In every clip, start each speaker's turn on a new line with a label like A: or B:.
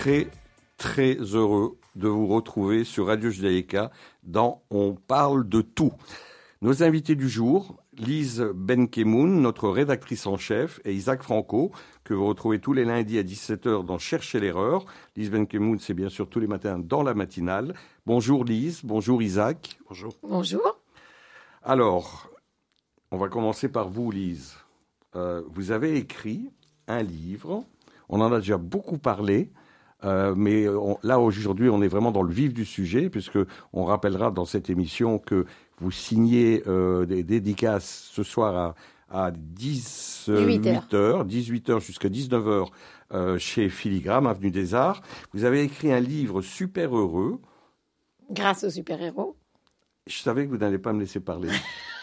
A: très, très heureux de vous retrouver sur Radio Judaïka dans On parle de tout. Nos invités du jour, Lise Benkemoun, notre rédactrice en chef, et Isaac Franco, que vous retrouvez tous les lundis à 17h dans Chercher l'erreur. Lise Benkemoun, c'est bien sûr tous les matins dans la matinale. Bonjour Lise, bonjour Isaac.
B: Bonjour.
C: Bonjour.
A: Alors, on va commencer par vous Lise. Euh, vous avez écrit un livre, on en a déjà beaucoup parlé, euh, mais là aujourd'hui, on est vraiment dans le vif du sujet, puisque on rappellera dans cette émission que vous signez euh, des dédicaces ce soir à, à 18 heures, 18 heures jusqu'à 19 heures euh, chez Filigrane, avenue des Arts. Vous avez écrit un livre super heureux.
C: Grâce aux super-héros.
A: Je savais que vous n'allez pas me laisser parler.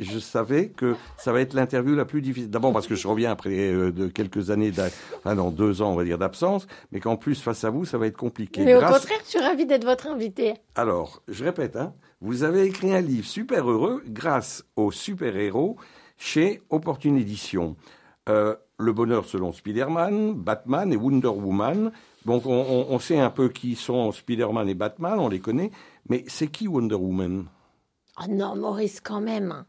A: je, savais que ça va être l'interview la plus difficile. D'abord parce que je reviens après euh, de quelques années, enfin non, deux ans, on va dire, d'absence, mais qu'en plus, face à vous, ça va être compliqué.
C: Mais au contraire, je suis ravie d'être votre invité.
A: Alors, je répète, hein, vous avez écrit un livre super heureux grâce aux super-héros chez Opportune Édition. Euh, le bonheur selon Spider-Man, Batman et Wonder Woman. Donc on, on sait un peu qui sont Spider-Man et Batman, on les connaît, mais c'est qui Wonder Woman?
C: Oh non, Maurice, quand même.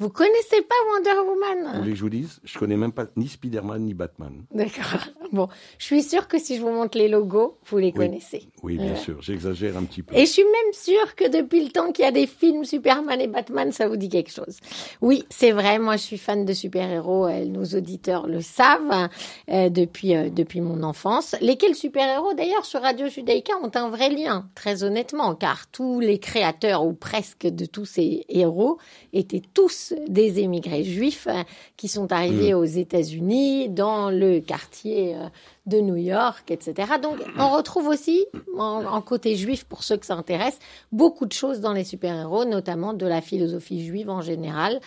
C: Vous connaissez pas Wonder Woman
A: Vous voulez que je vous dise Je connais même pas ni Spider-Man ni Batman.
C: D'accord. Bon, je suis sûre que si je vous montre les logos, vous les connaissez.
A: Oui, bien sûr. J'exagère un petit peu.
C: Et je suis même sûre que depuis le temps qu'il y a des films Superman et Batman, ça vous dit quelque chose. Oui, c'est vrai. Moi, je suis fan de super-héros. Euh, nos auditeurs le savent euh, depuis euh, depuis mon enfance. Lesquels super-héros, d'ailleurs, sur Radio Judaïka ont un vrai lien, très honnêtement, car tous les créateurs ou presque de tous ces héros étaient tous des émigrés juifs euh, qui sont arrivés mm. aux États-Unis, dans le quartier euh, de New York, etc. Donc, on retrouve aussi, en, côté juif, pour ceux que ça intéresse, beaucoup de choses dans les super-héros, notamment de la philosophie juive en général,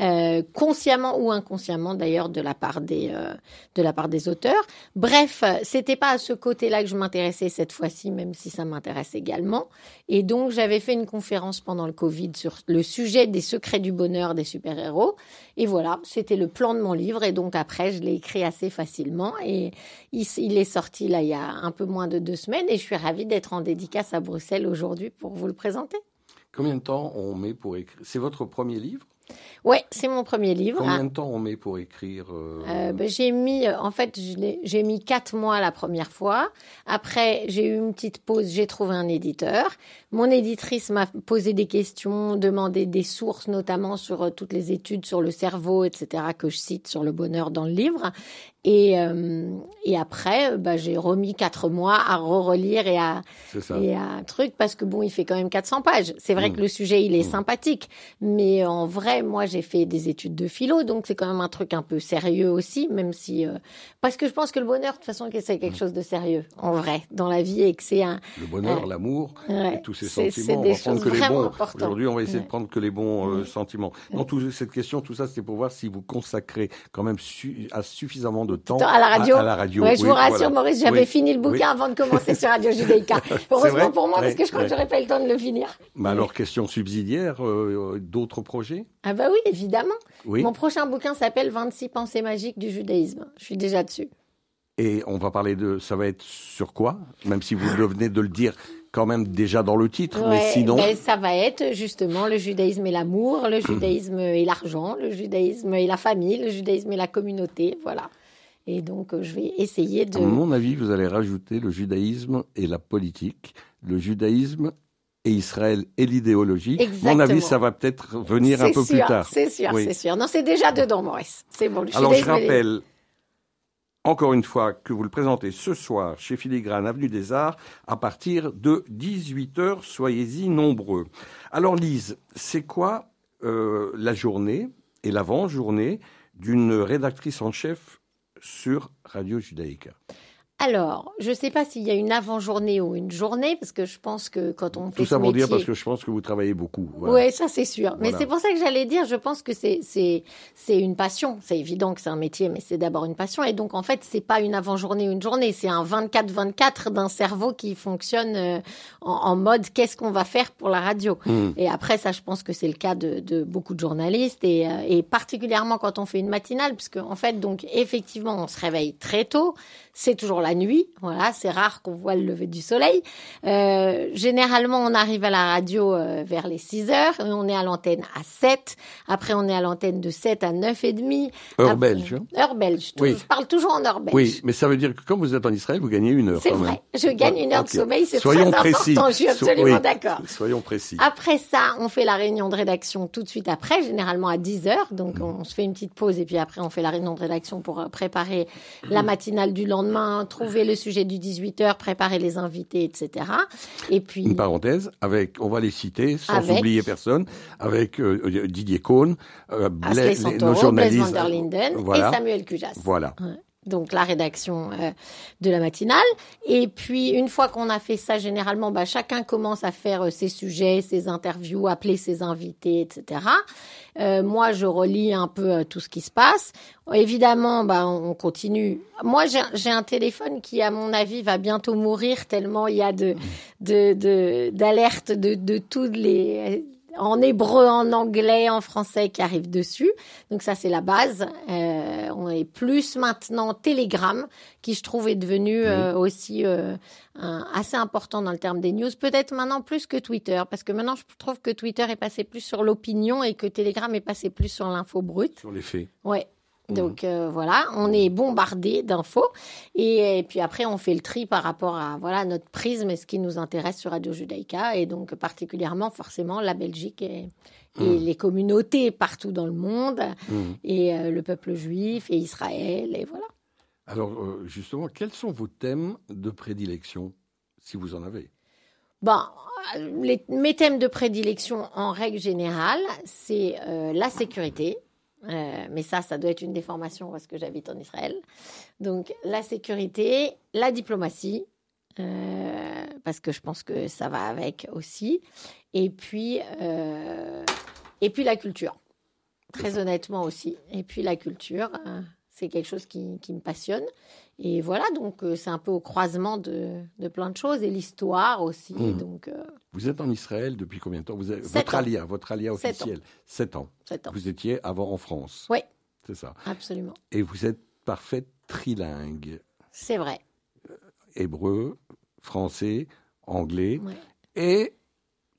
C: euh, consciemment ou inconsciemment d'ailleurs de la part des euh, de la part des auteurs. Bref, c'était pas à ce côté-là que je m'intéressais cette fois-ci, même si ça m'intéresse également. Et donc, j'avais fait une conférence pendant le Covid sur le sujet des secrets du bonheur des super-héros. Et voilà, c'était le plan de mon livre. Et donc après, je l'ai écrit assez facilement. Et il est sorti là il y a un peu moins de deux semaines et je suis ravie d'être en dédicace à Bruxelles aujourd'hui pour vous le présenter.
A: Combien de temps on met pour écrire? C'est votre premier livre?
C: Ouais, c'est mon premier livre.
A: Combien de temps on met pour écrire
C: euh, euh, ben, J'ai mis, euh, en fait, j'ai mis quatre mois la première fois. Après, j'ai eu une petite pause, j'ai trouvé un éditeur. Mon éditrice m'a posé des questions, demandé des sources, notamment sur toutes les études sur le cerveau, etc., que je cite sur le bonheur dans le livre. Et, euh, et après, bah, j'ai remis quatre mois à re-relire et à, et à un truc parce que bon, il fait quand même 400 pages. C'est vrai mm. que le sujet, il est mm. sympathique. Mais en vrai, moi, j'ai fait des études de philo, donc c'est quand même un truc un peu sérieux aussi, même si, euh, parce que je pense que le bonheur, de toute façon, c'est quelque mm. chose de sérieux, en vrai, dans la vie et que c'est un.
A: Le bonheur, l'amour, et tous ces sentiments. on va prendre que les bons. Aujourd'hui, on va essayer de prendre que les bons euh, sentiments. Dans toute cette question, tout ça, c'était pour voir si vous consacrez quand même à suffisamment de temps
C: à la radio. À, la radio. Ouais, je vous rassure, Maurice, j'avais fini le bouquin avant de commencer sur Radio Judaïka. Heureusement pour moi, parce que je crois que j'aurais pas eu le temps de le finir.
A: Mais alors, question subsidiaire, euh, d'autres projets?
C: Ah bah oui, évidemment. Mon prochain bouquin s'appelle 26 pensées magiques du judaïsme. Je suis déjà dessus.
A: Et on va parler de, ça va être sur quoi? Même si vous venez de le dire quand même déjà dans le titre, mais sinon.
C: Ben, ça va être justement le judaïsme et l'amour, le judaïsme et l'argent, le judaïsme et la famille, le judaïsme et la communauté, voilà. Et donc, euh, je vais essayer de...
A: À mon avis, vous allez rajouter le judaïsme et la politique, le judaïsme et Israël et l'idéologie. À mon avis, ça va peut-être venir un peu plus tard.
C: C'est sûr, c'est sûr. Non, c'est déjà dedans, Maurice. C'est bon.
A: Le Alors, je rappelle encore une fois que vous le présentez ce soir chez Filigrane, Avenue des Arts, à partir de 18h. Soyez-y nombreux. Alors, Lise, c'est quoi euh, la journée et l'avant-journée d'une rédactrice en chef sur Radio Judaïka
C: alors, je ne sais pas s'il y a une avant-journée ou une journée, parce que je pense que quand on fait
A: Tout ça pour dire parce que je pense que vous travaillez beaucoup.
C: Oui, ça c'est sûr. Mais c'est pour ça que j'allais dire, je pense que c'est c'est c'est une passion. C'est évident que c'est un métier, mais c'est d'abord une passion. Et donc en fait, c'est pas une avant-journée ou une journée, c'est un 24-24 d'un cerveau qui fonctionne euh, en, mode qu'est-ce qu'on va faire pour la radio? Hmm. Et après ça, je pense que c'est le cas de, de beaucoup de journalistes et, euh, et particulièrement quand on fait une matinale, parce qu'en en fait, donc effectivement, on se réveille très tôt. C'est toujours la la nuit. Voilà, c'est rare qu'on voit le lever du soleil. Euh, généralement, on arrive à la radio euh, vers les 6 heures et on est à l'antenne à 7. Après, on est à l'antenne de 7 à 9 et demi.
A: Heure
C: Après-
A: belge. hein
C: Heure belge.
A: Oui.
C: Je parle toujours en heure belge.
A: Oui, mais ça veut dire que quand vous êtes en Israël, vous gagnez une heure.
C: C'est vrai. Je gagne une heure de sommeil, c'est très
A: précis.
C: important. Je suis
A: So-
C: absolument
A: oui.
C: d'accord.
A: Soyons précis.
C: Après ça, on fait la réunion de rédaction tout de suite après, généralement à 10 heures. Donc, on se fait une petite pause et puis après, on fait la réunion de rédaction pour euh, préparer la matinale du lendemain, trouver le sujet du 18 heures, préparer les invités, etc. Et puis,
A: Une parenthèse, avec, on va les citer sans
C: Avec-
A: oublier personne, avec euh, Didier Cohn, euh, Blaise- les-
C: Santoro,
A: nos
C: Blaise
A: journalistes.
C: van der Linden
A: voilà,
C: et Samuel Cujas.
A: Voilà.
C: Ouais. Donc la rédaction euh, de la matinale. Et puis une fois qu'on a fait ça, généralement, bah, chacun commence à faire euh, ses sujets, ses interviews, appeler ses invités, etc. Euh, moi, je relis un peu euh, tout ce qui se passe. Évidemment, bah, on on continue. Moi, j'ai un téléphone qui, à mon avis, va bientôt mourir tellement il y a de de de- d'alertes de, de toutes les en hébreu, en anglais, en français qui arrivent dessus. Donc ça, c'est la base. Euh, on est plus maintenant Telegram, qui je trouve est devenu euh, aussi euh, un- assez important dans le terme des news. Peut-être maintenant plus que Twitter, parce que maintenant je trouve que Twitter est passé plus sur l'opinion et que Telegram est passé plus sur l'info brute.
A: Sur les faits.
C: Ouais. Donc euh, voilà, on est bombardé d'infos. Et, et puis après on fait le tri par rapport à voilà notre prisme et ce qui nous intéresse sur Radio Judaïka. Et donc particulièrement forcément la Belgique et, et les communautés partout dans le monde. Et euh, le peuple juif et Israël et voilà.
A: Alors, euh, justement, quels sont vos thèmes de prédilection, si vous en avez?
C: Bon, les, mes thèmes de prédilection en règle générale, c'est la sécurité. Euh, mais ça, ça doit être une déformation parce que j'habite en Israël. Donc, la sécurité, la diplomatie, euh, parce que je pense que ça va avec aussi. Et puis, euh, et puis la culture. Très honnêtement aussi. Et puis la culture, euh, c'est quelque chose qui, qui me passionne. Et voilà, donc euh, c'est un peu au croisement de, de plein de choses et l'histoire aussi.
A: Mhm.
C: Donc, euh,
A: Vous êtes en Israël depuis combien de temps? Vous avez, Votre
C: ans.
A: alia, votre alia officiel, 7 ans.
C: sept ans.
A: Vous étiez avant en France.
C: Oui.
A: C'est ça.
C: Absolument.
A: Et vous êtes parfaite trilingue.
C: C'est vrai.
A: Hébreu, français, anglais.
C: Ouais.
A: Et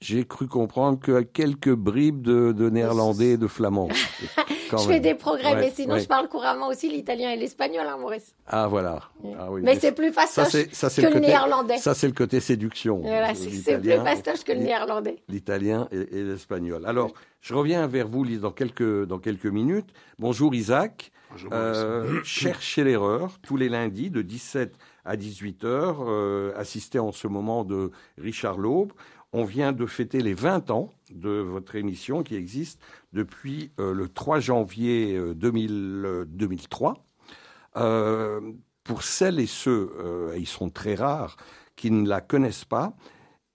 A: j'ai cru comprendre que quelques bribes de, de néerlandais et de flamand. Quand
C: je
A: même.
C: fais des progrès,
A: Ouais,
C: mais sinon
A: ouais.
C: je parle couramment aussi l'italien et l'espagnol, hein, Maurice.
A: Ah voilà. Ah, oui,
C: mais c'est plus fastoche
A: ça
C: que
A: le côté
C: néerlandais.
A: ça c'est le côté séduction.
C: Voilà, c'est plus fastoche que le néerlandais.
A: L'italien et, et l'espagnol. Alors, je reviens vers vous, Lise, dans quelques, dans quelques minutes. Bonjour Isaac.
B: Bonjour,
A: Euh, cherchez l'erreur tous les lundis de 17 à 18 heures. Euh, assistez en ce moment de Richard Laube. On vient de fêter les 20 ans de votre émission qui existe depuis euh, le 3 janvier euh, 2000, euh, 2003. Euh, pour celles et ceux, euh, ils sont très rares, qui ne la connaissent pas,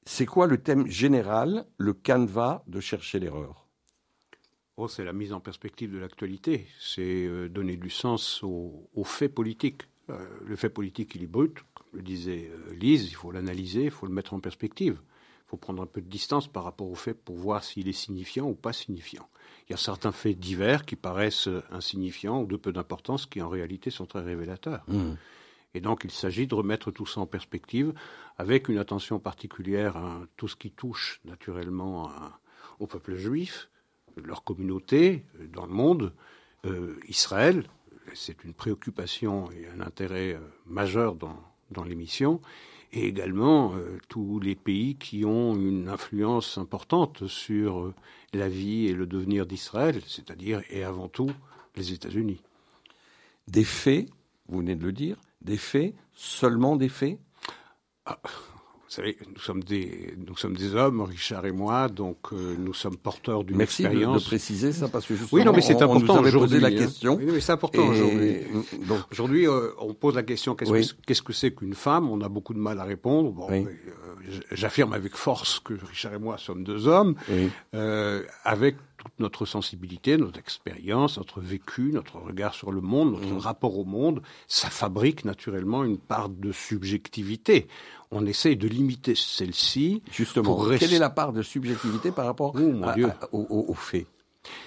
A: c'est quoi le thème général, le canevas de chercher l'erreur?
B: Oh, c'est la mise en perspective de l'actualité. C'est donner du sens aux, aux faits politiques. Le fait politique, il est brut, comme le disait Lise, il faut l'analyser, il faut le mettre en perspective. Il faut prendre un peu de distance par rapport au fait pour voir s'il est signifiant ou pas signifiant. Il y a certains faits divers qui paraissent insignifiants ou de peu d'importance qui en réalité sont très révélateurs. Et donc, il s'agit de remettre tout ça en perspective avec une attention particulière à tout ce qui touche naturellement à- au peuple juif, leur communauté euh, dans le monde, euh, Israël. C'est une préoccupation et un intérêt euh, majeur dans, dans l'émission. Et également euh, tous les pays qui ont une influence importante sur euh, la vie et le devenir d'Israël, c'est-à-dire et avant tout les États-Unis.
A: Des faits, vous venez de le dire, des faits, seulement des faits?
B: Vous savez, nous sommes des, nous sommes des hommes, Richard et moi, donc euh, nous sommes porteurs d'une
A: Merci de, de
B: expérience.
A: préciser ça parce que justement,
B: Oui, non, mais c'est
A: on, on
B: important
A: nous avait posé
B: aujourd'hui.
A: la
B: hein.
A: question.
B: Oui, mais c'est important aujourd'hui.
A: Donc,
B: Aujourd'hui, euh, on pose la question qu'est-ce
A: Oui.
B: que c'est qu'une femme? On a beaucoup de mal à répondre. Bon,
A: Oui.
B: mais, euh, j'affirme avec force que Richard et moi sommes deux hommes, avec toute notre sensibilité, notre expérience, notre vécu, notre regard sur le monde, notre
A: Mm.
B: rapport au monde, ça fabrique naturellement une part de subjectivité. On essaye de limiter celle-ci.
A: Justement,
B: pour
A: quelle est la part de subjectivité par rapport
B: Oh, mon
A: à-
B: Dieu.
A: à- aux, aux- aux faits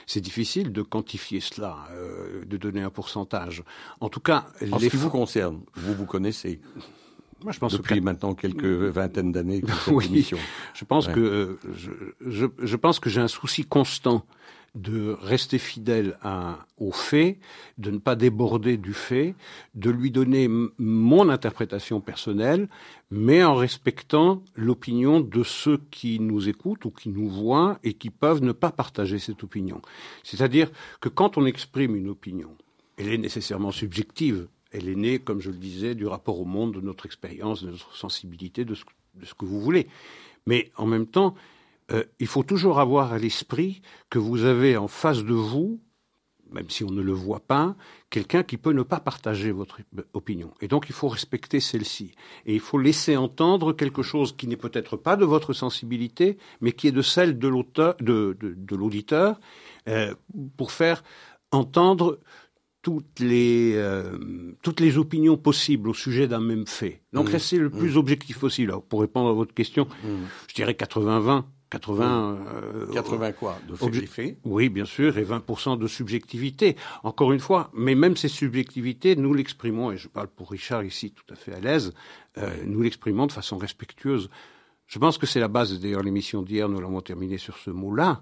B: C'est difficile de quantifier cela, euh, de donner un pourcentage. En tout cas,
A: en ce qui vous concerne, vous vous connaissez. Moi, je pense depuis maintenant quelques vingtaines d'années que cette
B: oui, Je pense que euh, je, je, je, pense que j'ai un souci constant de rester fidèle à, aux faits, de ne pas déborder du fait, de lui donner mon interprétation personnelle, mais en respectant l'opinion de ceux qui nous écoutent ou qui nous voient et qui peuvent ne pas partager cette opinion. C'est-à-dire que quand on exprime une opinion, elle est nécessairement subjective. Elle est née, comme je le disais, du rapport au monde, de notre expérience, de notre sensibilité, de ce, que vous voulez. Mais en même temps, euh, il faut toujours avoir à l'esprit que vous avez en face de vous, même si on ne le voit pas, quelqu'un qui peut ne pas partager votre opinion. Et donc il faut respecter celle-ci. Et il faut laisser entendre quelque chose qui n'est peut-être pas de votre sensibilité, mais qui est de celle de l'auteur, de, l'auditeur, euh, pour faire entendre toutes les, euh, toutes les opinions possibles au sujet d'un même fait. Donc mmh. restez le plus mmh. objectif possible. pour répondre à votre question, mmh. je dirais 80-20. 80,
A: 80 euh, quoi De faits
B: Oui, bien sûr, et 20% de subjectivité. Encore une fois, mais même ces subjectivités, nous l'exprimons, et je parle pour Richard ici tout à fait à l'aise, euh, nous l'exprimons de façon respectueuse. Je pense que c'est la base, d'ailleurs, l'émission d'hier, nous l'avons terminée sur ce mot-là,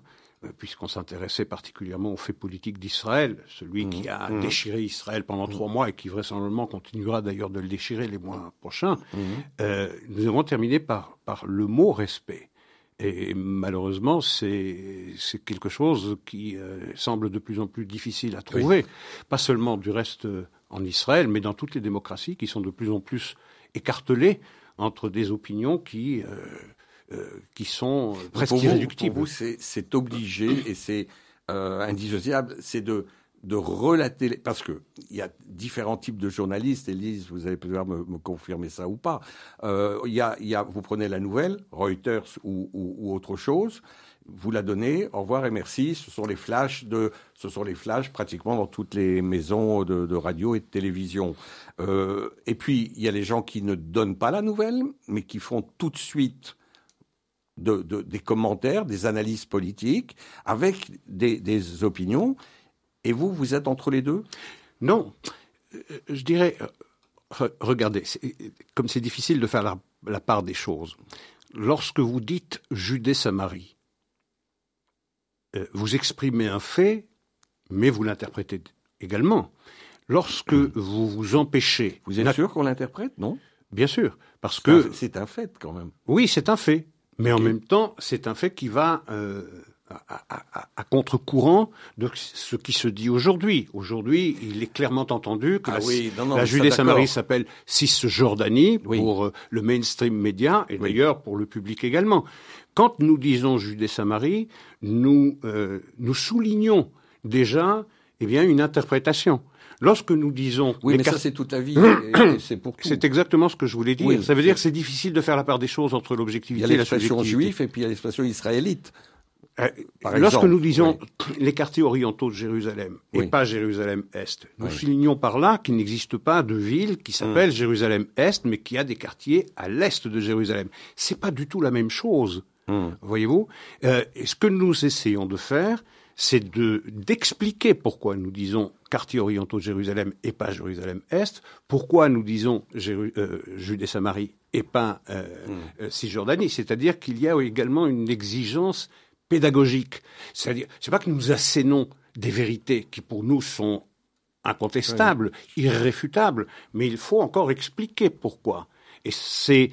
B: puisqu'on s'intéressait particulièrement aux faits politiques d'Israël, celui qui mmh. a mmh. déchiré Israël pendant trois mois et qui vraisemblablement continuera d'ailleurs de le déchirer les mois prochains. Mmh. Euh, nous avons terminé par, par le mot respect. Et malheureusement, c'est quelque chose qui euh, semble de plus en plus difficile à trouver, pas seulement du reste euh, en Israël, mais dans toutes les démocraties qui sont de plus en plus écartelées entre des opinions qui, euh, qui sont presque irréductibles.
A: pour vous, c'est obligé et c'est indissociable, c'est de de relater, parce que il y a différents types de journalistes. Elise, vous allez pouvoir me, me confirmer ça ou pas. Euh, y a, il y a, vous prenez la nouvelle, Reuters ou, ou, ou, autre chose, vous la donnez, au revoir et merci. Ce sont les flashs de, ce sont les flashs pratiquement dans toutes les maisons de, de radio et de télévision. Euh, et puis il y a les gens qui ne donnent pas la nouvelle, mais qui font tout de suite de, de, des commentaires, des analyses politiques, avec des, des opinions. Et vous, vous êtes entre les deux?
B: Non. Euh, je dirais, euh, regardez, comme c'est difficile de faire la, part des choses, lorsque vous dites Judée-Samarie, euh, vous exprimez un fait, mais vous l'interprétez également. Lorsque hmm. vous vous empêchez...
A: Vous êtes sûr qu'on l'interprète, non
B: Bien sûr, parce que...
A: C'est un fait quand même.
B: Oui, c'est un fait. Mais en même temps, c'est un fait qui va à, contre-courant de ce qui se dit aujourd'hui. Aujourd'hui, il est clairement entendu que ah la, Judée-Samarie s'appelle Cisjordanie pour euh, le mainstream média et d'ailleurs pour le public également. Quand nous disons Judée-Samarie, nous, euh, nous soulignons déjà eh bien, une interprétation. Lorsque nous disons...
A: Oui, mais ça c'est toute la vie, c'est pour
B: C'est exactement ce que je voulais dire. ça veut dire que c'est difficile de faire la part des choses entre l'objectivité
A: et la subjectivité. Il y a l'expression juif et puis il y a l'expression israélite.
B: Euh, lorsque nous disons les quartiers orientaux de Jérusalem et pas Jérusalem-Est, nous soulignons par là qu'il n'existe pas de ville qui s'appelle mm. Jérusalem-Est, mais qui a des quartiers à l'est de Jérusalem. C'est pas du tout la même chose, mm. voyez-vous. Euh, et ce que nous essayons de faire, c'est de d'expliquer pourquoi nous disons quartiers orientaux de Jérusalem et pas Jérusalem-Est, pourquoi nous disons euh, Judée-Samarie et pas euh, mm. Cisjordanie. C'est-à-dire qu'il y a également une exigence pédagogique. C'est-à-dire, c'est pas que nous assénons des vérités qui pour nous sont incontestables, irréfutables, mais il faut encore expliquer pourquoi. Et c'est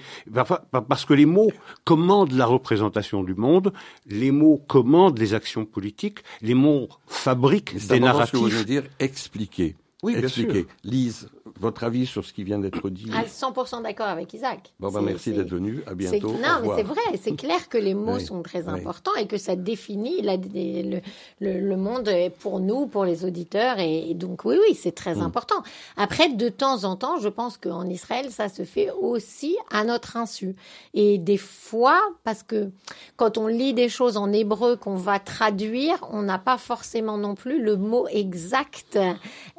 B: parce que les mots commandent la représentation du monde, les mots commandent les actions politiques, les mots fabriquent des narratifs. Ce que
A: vous voulez dire expliquer. Oui, bien sûr. Lise, votre avis sur ce qui vient d'être dit
C: À 100% d'accord avec Isaac.
A: Bon, ben merci d'être venu. À bientôt.
C: Non, mais c'est vrai. C'est clair que les mots sont très importants et que ça définit la, le, le, monde pour nous, pour les auditeurs. Et, donc, oui, oui, c'est très mm. important. Après, de temps en temps, je pense qu'en Israël, ça se fait aussi à notre insu. Et des fois, parce que quand on lit des choses en hébreu qu'on va traduire, on n'a pas forcément non plus le mot exact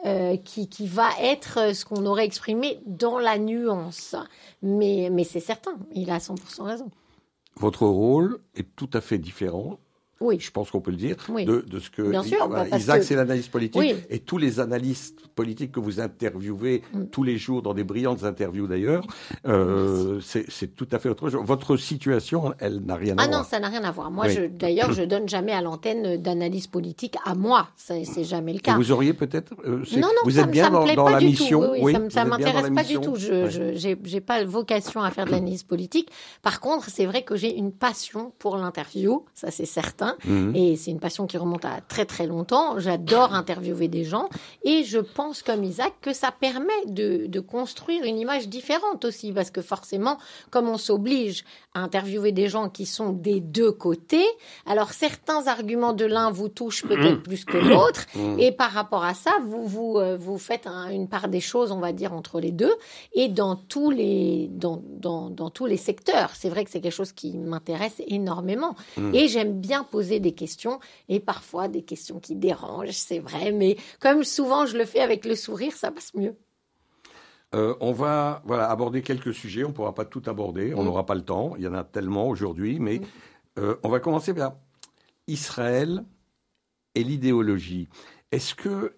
C: euh, qui, qui va être ce qu'on aurait exprimé dans la nuance. Mais, mais c'est certain, il a 100% raison.
A: Votre rôle est tout à fait différent
C: Oui.
A: Je pense qu'on peut le dire.
C: Oui.
A: De, de ce que
C: Bien sûr,
A: voilà,
C: bah, parce
A: Isaac,
C: que-
A: c'est l'analyste politique.
C: Oui.
A: Et tous les analystes politiques que vous interviewez
C: Mm.
A: tous les jours dans des brillantes interviews d'ailleurs, euh, c'est tout à fait autre chose. Votre situation, elle n'a rien à
C: Ah non,
A: voir.
C: ça n'a rien à voir. Moi, d'ailleurs, je donne jamais à l'antenne d'analyse politique à moi. C'est, jamais le
A: Et
C: cas.
A: vous auriez peut-être. euh,
C: Non, non,
A: vous
C: ça,
A: êtes bien
C: ça me
A: dans,
C: plaît
A: dans
C: pas
A: la
C: du
A: mission.
C: tout. Oui, ça,
A: dans
C: m'intéresse pas du tout. Je, j'ai pas vocation à faire de l'analyse politique. Par contre, c'est vrai que j'ai une passion pour l'interview, ça c'est certain,
A: Mhm.
C: et c'est une passion qui remonte à très très longtemps. J'adore interviewer des gens, et je pense comme Isaac que ça permet de, de construire une image différente aussi, parce que forcément, comme on s'oblige à interviewer des gens qui sont des deux côtés, alors certains arguments de l'un vous touchent peut-être plus que l'autre, et par rapport à ça, vous vous euh, vous faites un- une part des choses, on va dire entre les deux, et dans tous les dans dans, dans tous les secteurs. C'est vrai que c'est quelque chose qui m'intéresse énormément, et j'aime bien poser des questions, et parfois des questions qui dérangent, c'est vrai, mais comme souvent je le fais avec le sourire, ça passe mieux.
A: Euh, on va voilà, aborder quelques sujets. On ne pourra pas tout aborder. On
C: Mm.
A: n'aura pas le temps. Il y en a tellement aujourd'hui. Mais euh, on va commencer par Israël et l'idéologie. Est-ce que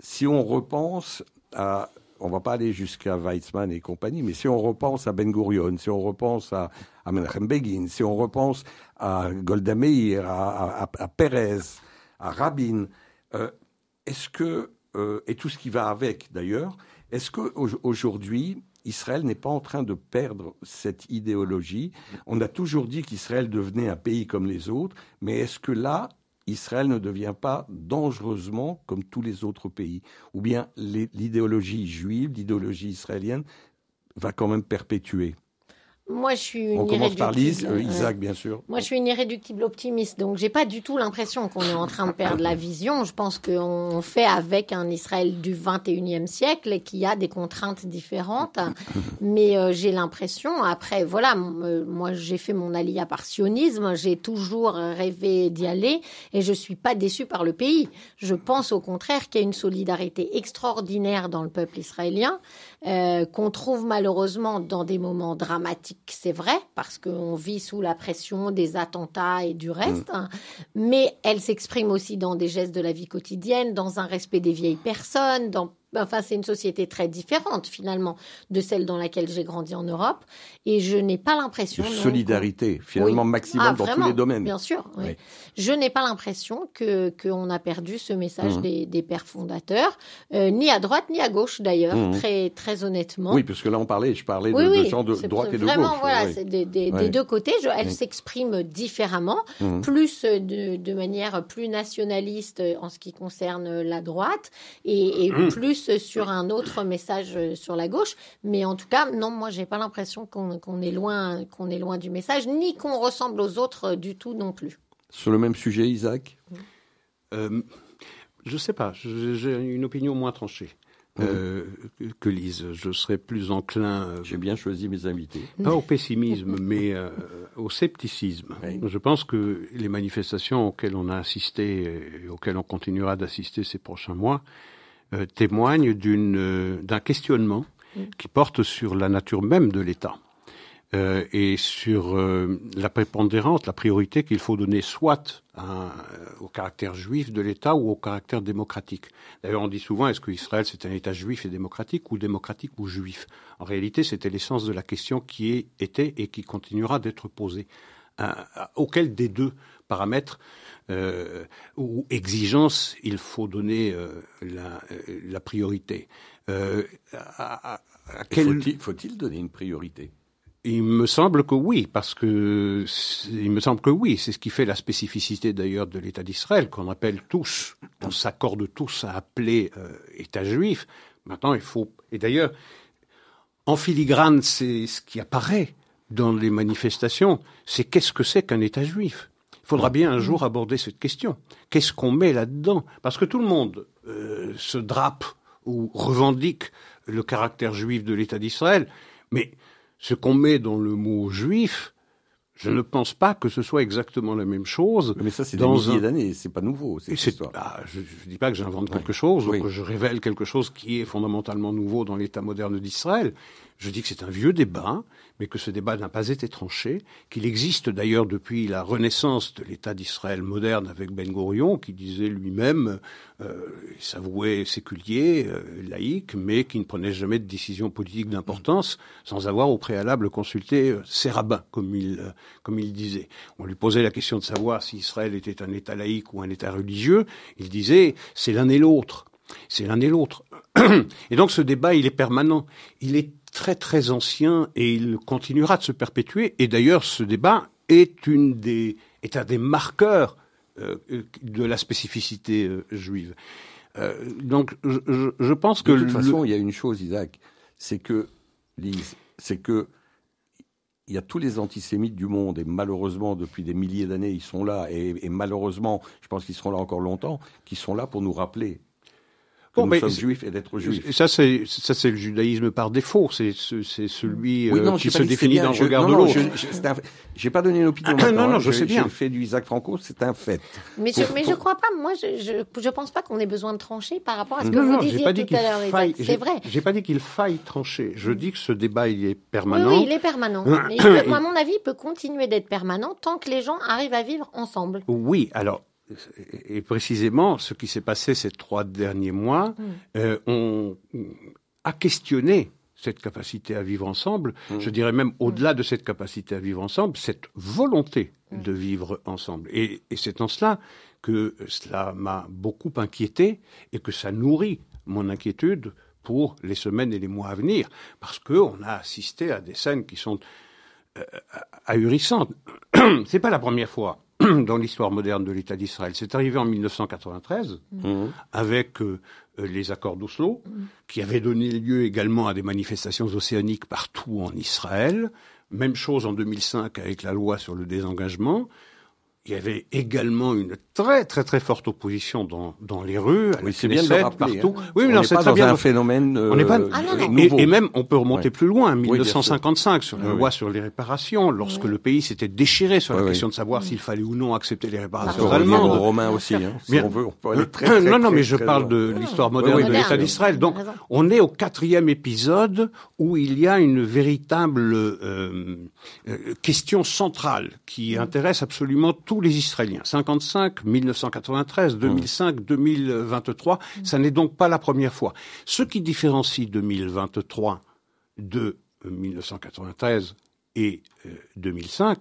A: si on repense à. On va pas aller jusqu'à Weizmann et compagnie, mais si on repense à Ben Gurion, si on repense à, à Menachem Begin, si on repense à Golda Meir, à, à, à Pérez, à Rabin, euh, est-ce que, euh, et tout ce qui va avec d'ailleurs, est-ce qu'aujourd'hui, Israël n'est pas en train de perdre cette idéologie? On a toujours dit qu'Israël devenait un pays comme les autres, mais est-ce que là, Israël ne devient pas dangereusement comme tous les autres pays? Ou bien l'idéologie juive, l'idéologie israélienne va quand même perpétuer?
C: Moi, je suis une
A: On commence par Lise,
C: irréductible.
A: euh, Isaac bien sûr.
C: Moi, je suis une irréductible optimiste, donc j'ai pas du tout l'impression qu'on est en train de perdre la vision. Je pense qu'on fait avec un Israël du 21e siècle et qui a des contraintes différentes. Mais euh, j'ai l'impression, après, voilà, euh, moi j'ai fait mon alia par sionisme, j'ai toujours rêvé d'y aller et je suis pas déçue par le pays. Je pense au contraire qu'il y a une solidarité extraordinaire dans le peuple israélien euh, qu'on trouve malheureusement dans des moments dramatiques, c'est vrai, parce qu'on vit sous la pression des attentats et du reste, hein. mais elle s'exprime aussi dans des gestes de la vie quotidienne, dans un respect des vieilles personnes, dans Enfin, c'est une société très différente finalement de celle dans laquelle j'ai grandi en Europe, et je n'ai pas l'impression
A: De solidarité, finalement
C: Oui.
A: maximum
C: Ah,
A: dans
C: vraiment,
A: tous les domaines.
C: Bien sûr. oui.
A: Oui.
C: Je n'ai pas l'impression que qu'on a perdu ce message
A: Mhm.
C: des, des pères fondateurs, euh, ni à droite ni à gauche d'ailleurs,
A: Mhm.
C: très très honnêtement.
A: Oui, parce que là on parlait, je parlais de, de gens de droite et de
C: vraiment,
A: gauche.
C: voilà,
A: oui.
C: c'est des, des- deux côtés. Je- elle
A: Oui.
C: s'exprime différemment,
A: Mhm.
C: plus de, de manière plus nationaliste en ce qui concerne la droite et, et plus sur un autre message sur la gauche. Mais en tout cas, non, moi, j'ai pas l'impression qu'on est loin, qu'on est loin du message, ni qu'on ressemble aux autres du tout non plus.
A: Sur le même sujet, Isaac?
B: Euh, je sais pas, j'ai une opinion moins tranchée euh, que Lise. Je serais plus enclin, euh,
A: J'ai bien choisi mes invités.
B: pas au pessimisme, mais euh, au scepticisme.
A: Oui.
B: Je pense que les manifestations auxquelles on a assisté et auxquelles on continuera d'assister ces prochains mois euh, témoignent d'une, euh, d'un questionnement qui porte sur la nature même de l'État. euh, et sur euh, la prépondérance, la priorité qu'il faut donner soit à au caractère juif de l'État ou au caractère démocratique. D'ailleurs, on dit souvent est-ce que Israël c'est un État juif et démocratique ou démocratique ou juif? En réalité, c'était l'essence de la question qui est, était et qui continuera d'être posée. Euh, auquel des deux paramètres euh, ou exigences il faut donner euh, la, euh, la priorité. Euh, à- à- à
A: Et
B: quel-
A: Faut-il faut-il donner une priorité?
B: Il me semble que oui, parce que il me semble que oui, c'est ce qui fait la spécificité d'ailleurs de l'État d'Israël, qu'on appelle tous, on s'accorde tous à appeler euh, État juif. Maintenant, il faut et d'ailleurs en filigrane, c'est ce qui apparaît dans les manifestations, c'est qu'est-ce que c'est qu'un État juif? Faudra bien un jour aborder cette question. Qu'est-ce qu'on met là-dedans? Parce que tout le monde euh, se drape ou revendique le caractère juif de l'État d'Israël, mais ce qu'on met dans le mot juif, Je ne pense pas que ce soit exactement la même chose.
A: Mais ça, c'est des milliers d'années, c'est pas nouveau.
B: C'est ah, je ne dis pas que j'invente quelque chose ou que je révèle quelque chose qui est fondamentalement nouveau dans l'État moderne d'Israël. Je dis que c'est un vieux débat, mais que ce débat n'a pas été tranché, qu'il existe d'ailleurs depuis la renaissance de l'État d'Israël moderne avec Ben Gurion, qui disait lui-même, euh, s'avouait séculier, euh, laïque, mais qui ne prenait jamais de décision politique d'importance sans avoir au préalable consulté euh, ses rabbins, comme il, euh, comme il disait. On lui posait la question de savoir si Israël était un État laïque ou un État religieux. Il disait, c'est l'un et l'autre. C'est l'un et l'autre. Et donc ce débat, il est permanent. Il est très très ancien et il continuera de se perpétuer. Et d'ailleurs, ce débat est, une des, est un des marqueurs euh, de la spécificité euh, juive. Euh, donc, je, je, pense que
A: de toute façon, il y a une chose, Isaac, c'est que Lise, c'est que il y a tous les antisémites du monde, et malheureusement, depuis des milliers d'années, ils sont là, et, et malheureusement, je pense qu'ils seront là encore longtemps, qui sont là pour nous rappeler que bon, nous sommes juifs et d'être juifs.
B: Ça, c'est ça, c'est le judaïsme par défaut. C'est c'est celui euh, qui se définit dans le regard de l'autre.
A: J'ai pas donné une opinion.
B: Ah, non, non, je, sais bien.
A: J'ai fait du Isaac Franco, c'est un fait.
C: Mais je, mais je crois pas. Moi, je, je, je pense pas qu'on ait besoin de trancher par rapport à ce que vous disiez pas dit tout à l'heure. C'est vrai.
B: J'ai pas dit qu'il faille trancher. Je dis que ce débat, il est permanent.
C: Oui, il est permanent. Mais peut, à mon avis, il peut continuer d'être permanent tant que les gens arrivent à vivre ensemble.
B: Oui, alors et précisément, ce qui s'est passé ces trois derniers mois, mm. euh, on a questionné cette capacité à vivre ensemble, mm. je dirais même au-delà de cette capacité à vivre ensemble, cette volonté mm. de vivre ensemble. Et, et c'est en cela que cela m'a beaucoup inquiété et que ça nourrit mon inquiétude pour les semaines et les mois à venir, parce qu'on a assisté à des scènes qui sont euh, ahurissantes. C'est pas la première fois dans l'histoire moderne de l'État d'Israël. C'est arrivé en 1993 mmh. avec euh, les accords d'Oslo, mmh. qui avaient donné lieu également à des manifestations océaniques partout en Israël. Même chose en 2005 avec la loi sur le désengagement il y avait également une très très très forte opposition dans, dans les rues,
A: oui, c'est bien rappeler,
B: partout.
A: Hein. Oui, mais non, c'est très bien. un phénomène. Euh, on n'est pas. Ah,
B: et, même, on peut remonter plus loin, 1955 sur la loi sur les réparations, lorsque le pays s'était déchiré sur la question de savoir s'il fallait ou non accepter les réparations allemandes.
A: Aux Romains aussi, hein, si on veut, on peut aller très,
B: très, Non, non, mais je parle de l'histoire moderne de l'État d'Israël. Donc, on est au quatrième épisode où il y a une véritable euh, euh, question centrale qui intéresse absolument tous les Israéliens. 55, 1993, 2005, 2023, ça n'est donc pas la première fois. Ce qui différencie 2023 de 1993 et 2005,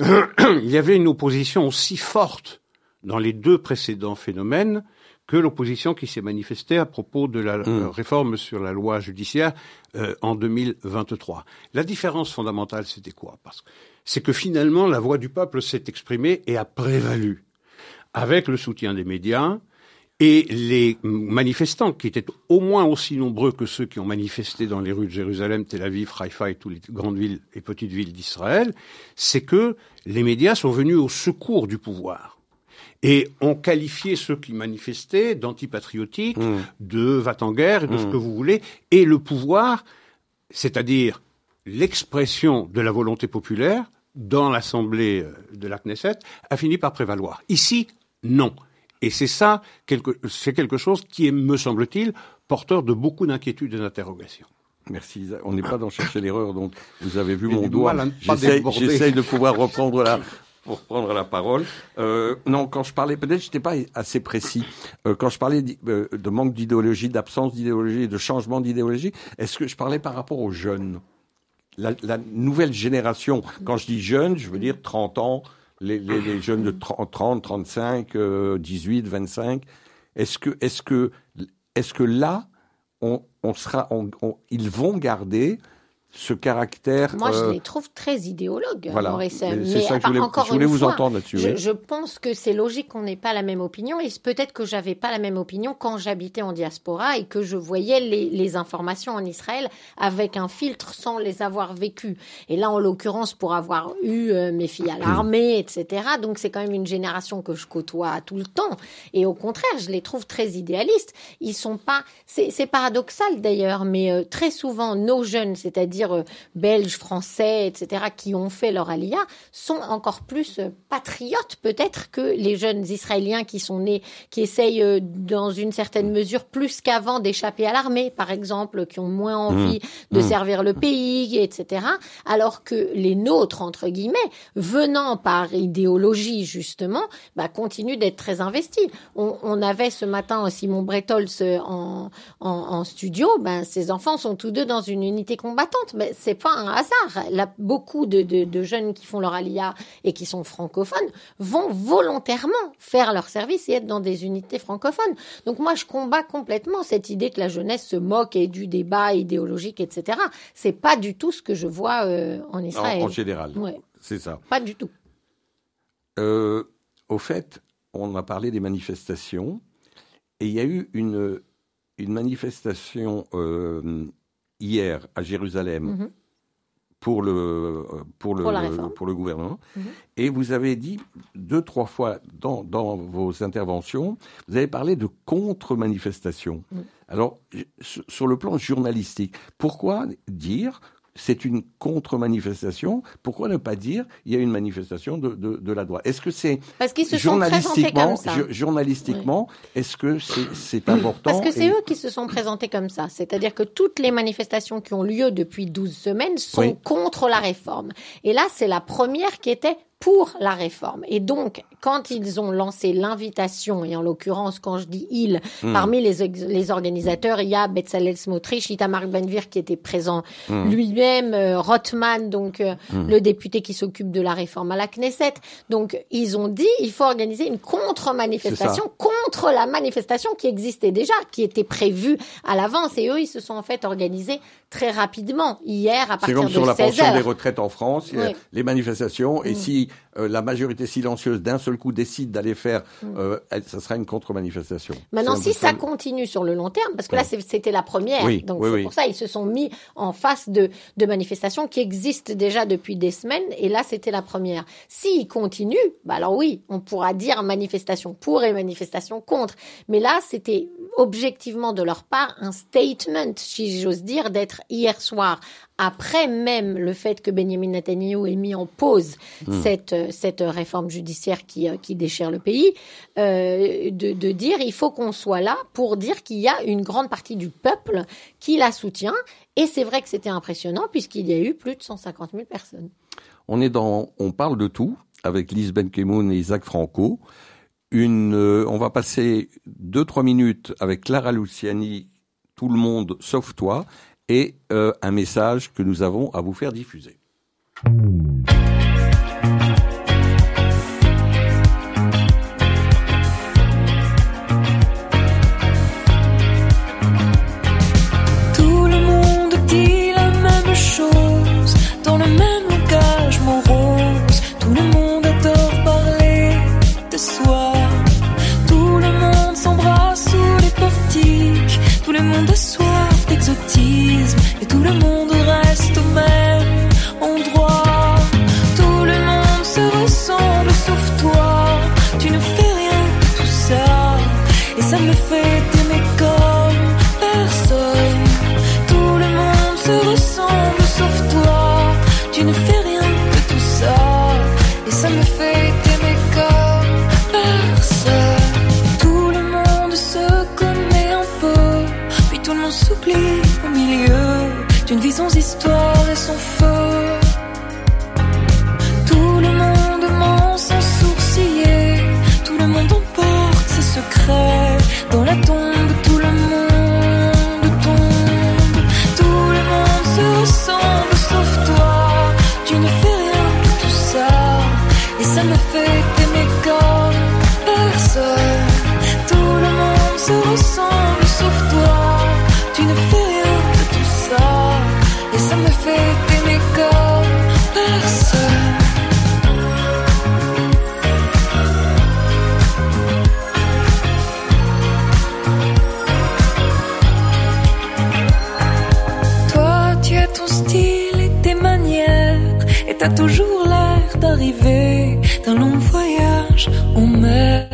B: euh, il y avait une opposition aussi forte dans les deux précédents phénomènes que l'opposition qui s'est manifestée à propos de la mmh. réforme sur la loi judiciaire euh, en 2023. La différence fondamentale, c'était quoi? Parce c'est que finalement la voix du peuple s'est exprimée et a prévalu, avec le soutien des médias et les manifestants, qui étaient au moins aussi nombreux que ceux qui ont manifesté dans les rues de Jérusalem, Tel Aviv, Haïfa et toutes les grandes villes et petites villes d'Israël, c'est que les médias sont venus au secours du pouvoir et ont qualifié ceux qui manifestaient d'antipatriotiques, mmh. de va en guerre, de ce mmh. que vous voulez, et le pouvoir, c'est-à-dire l'expression de la volonté populaire dans l'Assemblée euh, de la Knesset a fini par prévaloir. Ici, non. Et c'est ça, c'est quelque chose qui est, me semble-t-il, porteur de beaucoup d'inquiétudes et d'interrogations.
A: Merci. On n'est pas dans chercher l'erreur, donc vous avez vu mon doigt. J'essaye de pouvoir reprendre la, pour prendre la parole. Euh, non, quand je parlais, peut-être j'étais pas assez précis. Euh, quand je parlais euh, de manque d'idéologie, d'absence d'idéologie, de changement d'idéologie, est-ce que je parlais par rapport aux jeunes? La, la, nouvelle génération, quand je dis jeunes, je veux dire 30 ans, les, les, les jeunes de 30, 30 35, 18, 25. Est-ce que, est-ce que, est-ce que là, on, on sera, on, ils vont garder ce caractère.
C: Moi, je euh, les trouve très idéologues,
A: voilà. Mais, c'est ça que je voulais, encore je voulais vous entendre là-dessus.
C: Je, je, pense que c'est logique qu'on n'ait pas la même opinion, et peut-être que j'avais pas la même opinion quand j'habitais en diaspora et que je voyais les, les, informations en Israël avec un filtre sans les avoir vécues. Et là, en l'occurrence, pour avoir eu euh, mes filles à l'armée, etc. Donc, c'est quand même une génération que je côtoie tout le temps. Et au contraire, je les trouve très idéalistes. Ils sont pas. C'est paradoxal d'ailleurs, mais euh, très souvent, nos jeunes, c'est-à-dire dire euh, belges, français, etc., qui ont fait leur alia, sont encore plus euh, patriotes peut-être que les jeunes Israéliens qui sont nés, qui essayent euh, dans une certaine mesure plus qu'avant d'échapper à l'armée, par exemple, qui ont moins envie de
A: Mmh.
C: servir le pays, etc. Alors que les nôtres, entre guillemets, venant par idéologie justement, bah, continuent d'être très investis. On, on avait ce matin Simon Bretols en, en, en studio, ben, ses enfants sont tous deux dans une unité combattante. Mais c'est pas un hasard. Là, beaucoup de, de, de jeunes qui font leur alia et qui sont francophones vont volontairement faire leur service et être dans des unités francophones. Donc moi, je combats complètement cette idée que la jeunesse se moque et du débat idéologique, etc. C'est pas du tout ce que je vois euh, en
A: En,
C: Israël.
A: en général,
C: Ouais,
A: c'est ça.
C: pas du tout.
A: Euh, au fait, on a parlé des manifestations et il y a eu une, une manifestation euh, hier à Jérusalem
C: Mhm.
A: pour le pour le
C: Pour la réforme.
A: pour le gouvernement
C: Mhm.
A: et vous avez dit deux trois fois dans dans vos interventions vous avez parlé de contre-manifestation.
C: Mhm.
A: Alors sur le plan journalistique, pourquoi dire c'est une contre-manifestation. Pourquoi ne pas dire il y a une manifestation de, de, de la droite? Est-ce que c'est
C: Parce qu'ils se sont présentés
A: journalistiquement,
C: comme ça.
A: journalistiquement, est-ce que c'est important
C: Parce que c'est
A: et-
C: eux qui se sont présentés comme ça. C'est-à-dire que toutes les manifestations qui ont lieu depuis 12 semaines sont
A: Oui.
C: contre la réforme. Et là, c'est la première qui était pour la réforme. Et donc, quand ils ont lancé l'invitation, et en l'occurrence, quand je dis ils,
A: Hmm.
C: parmi les, les organisateurs, il y a Betzalel Smotrich, Itamar Ben-Gvir qui était présent
A: Hmm.
C: lui-même, euh, Rothman, donc euh, le député qui s'occupe de la réforme à la Knesset. Donc, ils ont dit, il faut organiser une contre-manifestation contre la manifestation qui existait déjà, qui était prévue à l'avance. Et eux, ils se sont en fait organisés très rapidement, hier, à
A: C'est
C: partir
A: comme
C: de
A: sur la
C: 16
A: pension
C: heures.
A: des retraites en France,
C: Oui.
A: les manifestations, et
C: Mm.
A: si euh, la majorité silencieuse d'un seul coup décide d'aller faire,
C: Mm.
A: euh, elle- ça sera une contre-manifestation.
C: Maintenant,
A: C'est
C: si ça continue sur le long terme, parce que là, c'est- c'était la première,
A: Oui,
C: donc
A: oui,
C: c'est pour ça ils se sont mis en face de, de manifestations qui existent déjà depuis des semaines, et là, c'était la première. S'ils continuent, bah alors oui, on pourra dire manifestation pour et manifestation contre, mais là, c'était objectivement de leur part un statement, si j'ose dire, d'être hier soir après même le fait que Benjamin Netanyahu ait mis en pause cette, euh, cette réforme judiciaire qui, euh, qui déchire le pays, euh, de, de dire il faut qu'on soit là pour dire qu'il y a une grande partie du peuple qui la soutient. Et c'est vrai que c'était impressionnant puisqu'il y a eu plus de 150 000 personnes.
A: On est dans, on parle de tout avec Lise Benkemoun et Isaac Franco. Une, euh, on va passer deux trois minutes avec Clara Luciani, tout le monde sauf toi, et euh, un message que nous avons à vous faire diffuser.
D: D'une vie sans histoire et sans feu. Tout le monde ment sans sourciller. Tout le monde emporte ses secrets. Dans la tombe, t'as toujours l'air d'arriver d'un long voyage en mer.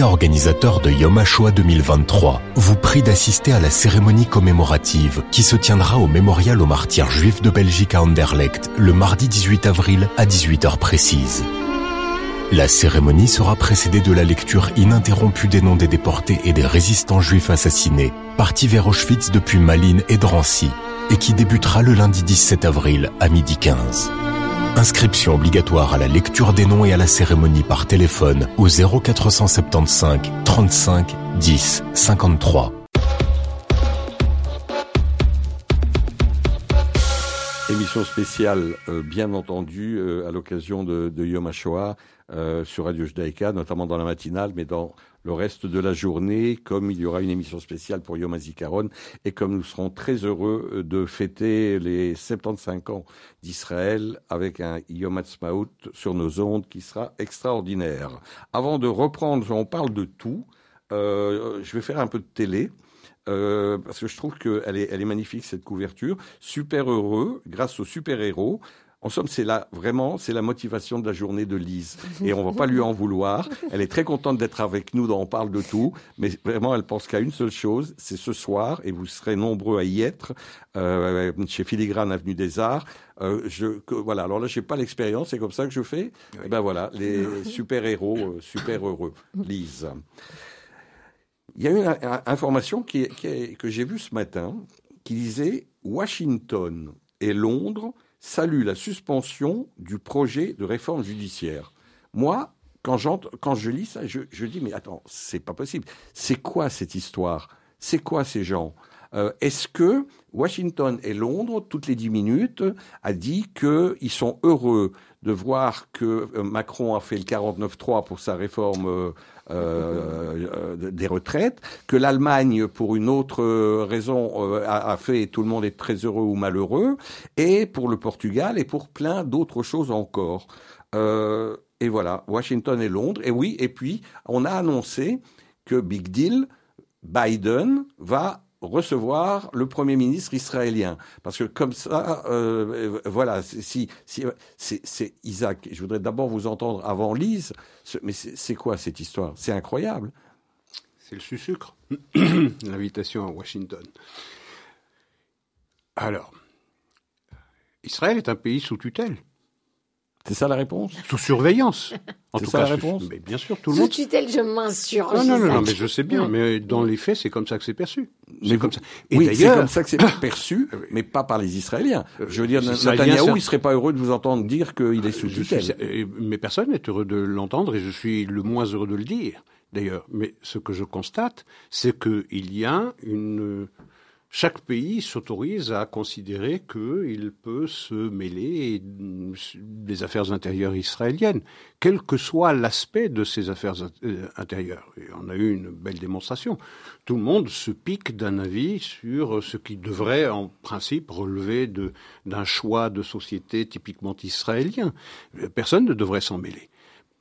E: Organisateur de Yom HaShoah 2023 vous prie d'assister à la cérémonie commémorative qui se tiendra au mémorial aux martyrs juifs de Belgique à Anderlecht le mardi 18 avril à 18h précise. La cérémonie sera précédée de la lecture ininterrompue des noms des déportés et des résistants juifs assassinés, partis vers Auschwitz depuis Malines et Drancy, et qui débutera le lundi 17 avril à midi 15. Inscription obligatoire à la lecture des noms et à la cérémonie par téléphone au 0475 35 10 53.
A: Émission spéciale, euh, bien entendu, euh, à l'occasion de, de Yom HaShoah euh, sur Radio Judaïka, notamment dans la matinale, mais dans le reste de la journée, comme il y aura une émission spéciale pour Yom HaZikaron, et comme nous serons très heureux euh, de fêter les 75 ans d'Israël avec un Yom HaTzmaut sur nos ondes qui sera extraordinaire. Avant de reprendre, on parle de tout, euh, je vais faire un peu de télé. Euh, parce que je trouve qu'elle est, elle est magnifique cette couverture, super heureux grâce aux super héros. En somme, c'est là vraiment, c'est la motivation de la journée de Lise, et on va pas lui en vouloir. Elle est très contente d'être avec nous, dans on parle de tout, mais vraiment, elle pense qu'à une seule chose, c'est ce soir, et vous serez nombreux à y être, euh, chez Filigrane Avenue des Arts. Euh, je, que, voilà. Alors là, j'ai pas l'expérience, c'est comme ça que je fais. Et ben voilà, les super héros, euh, super heureux. Lise. Il y a une information qui, est- qui est- que j'ai vue ce matin qui disait Washington et Londres saluent la suspension du projet de réforme judiciaire. Moi, quand, quand je lis ça, je, dis mais attends, c'est pas possible. C'est quoi cette histoire? C'est quoi ces gens? Euh, Est-ce que Washington et Londres, toutes les dix minutes, a dit qu'ils sont heureux de voir que euh, Macron a fait le 49-3 pour sa réforme euh, euh, des retraites, que l'Allemagne, pour une autre euh, raison, a, a fait tout le monde est très heureux ou malheureux, et pour le Portugal et pour plein d'autres choses encore. Et voilà, Washington et Londres. Et oui, et puis on a annoncé que Big Deal, Biden va recevoir le premier ministre israélien. Parce que comme ça euh, voilà si si c'est Isaac je voudrais d'abord vous entendre avant Lise. Mais c'est quoi cette histoire? C'est incroyable.
B: C'est le sucre. L'invitation à Washington. Alors, Israël est un pays sous tutelle,
A: c'est ça la réponse?
B: Sous surveillance. En tout
A: ça
B: cas,
A: la
B: sous-
A: réponse?
B: mais bien sûr, tout le
C: Sous
B: monde.
C: tutelle, je m'insurge.
B: Non, non, non, non, mais je sais bien. Mais dans les faits, c'est comme ça que c'est perçu.
A: Mais
B: comme ça. Et
A: oui c'est comme ça que c'est perçu mais pas par les Israéliens je veux dire
B: ça-
A: il serait pas heureux de vous entendre dire qu'il est sous tutelle
B: suis, euh, mais personne n'est heureux de l'entendre et je suis le moins heureux de le dire, d'ailleurs. Mais ce que je constate, c'est qu'il y a une. Chaque pays s'autorise à considérer qu'il peut se mêler des affaires intérieures israéliennes, quel que soit l'aspect de ces affaires euh, intérieures. On a eu une belle démonstration. Tout le monde se pique d'un avis sur ce qui devrait, en principe, relever d'un choix de société typiquement israélien. Personne ne devrait s'en mêler.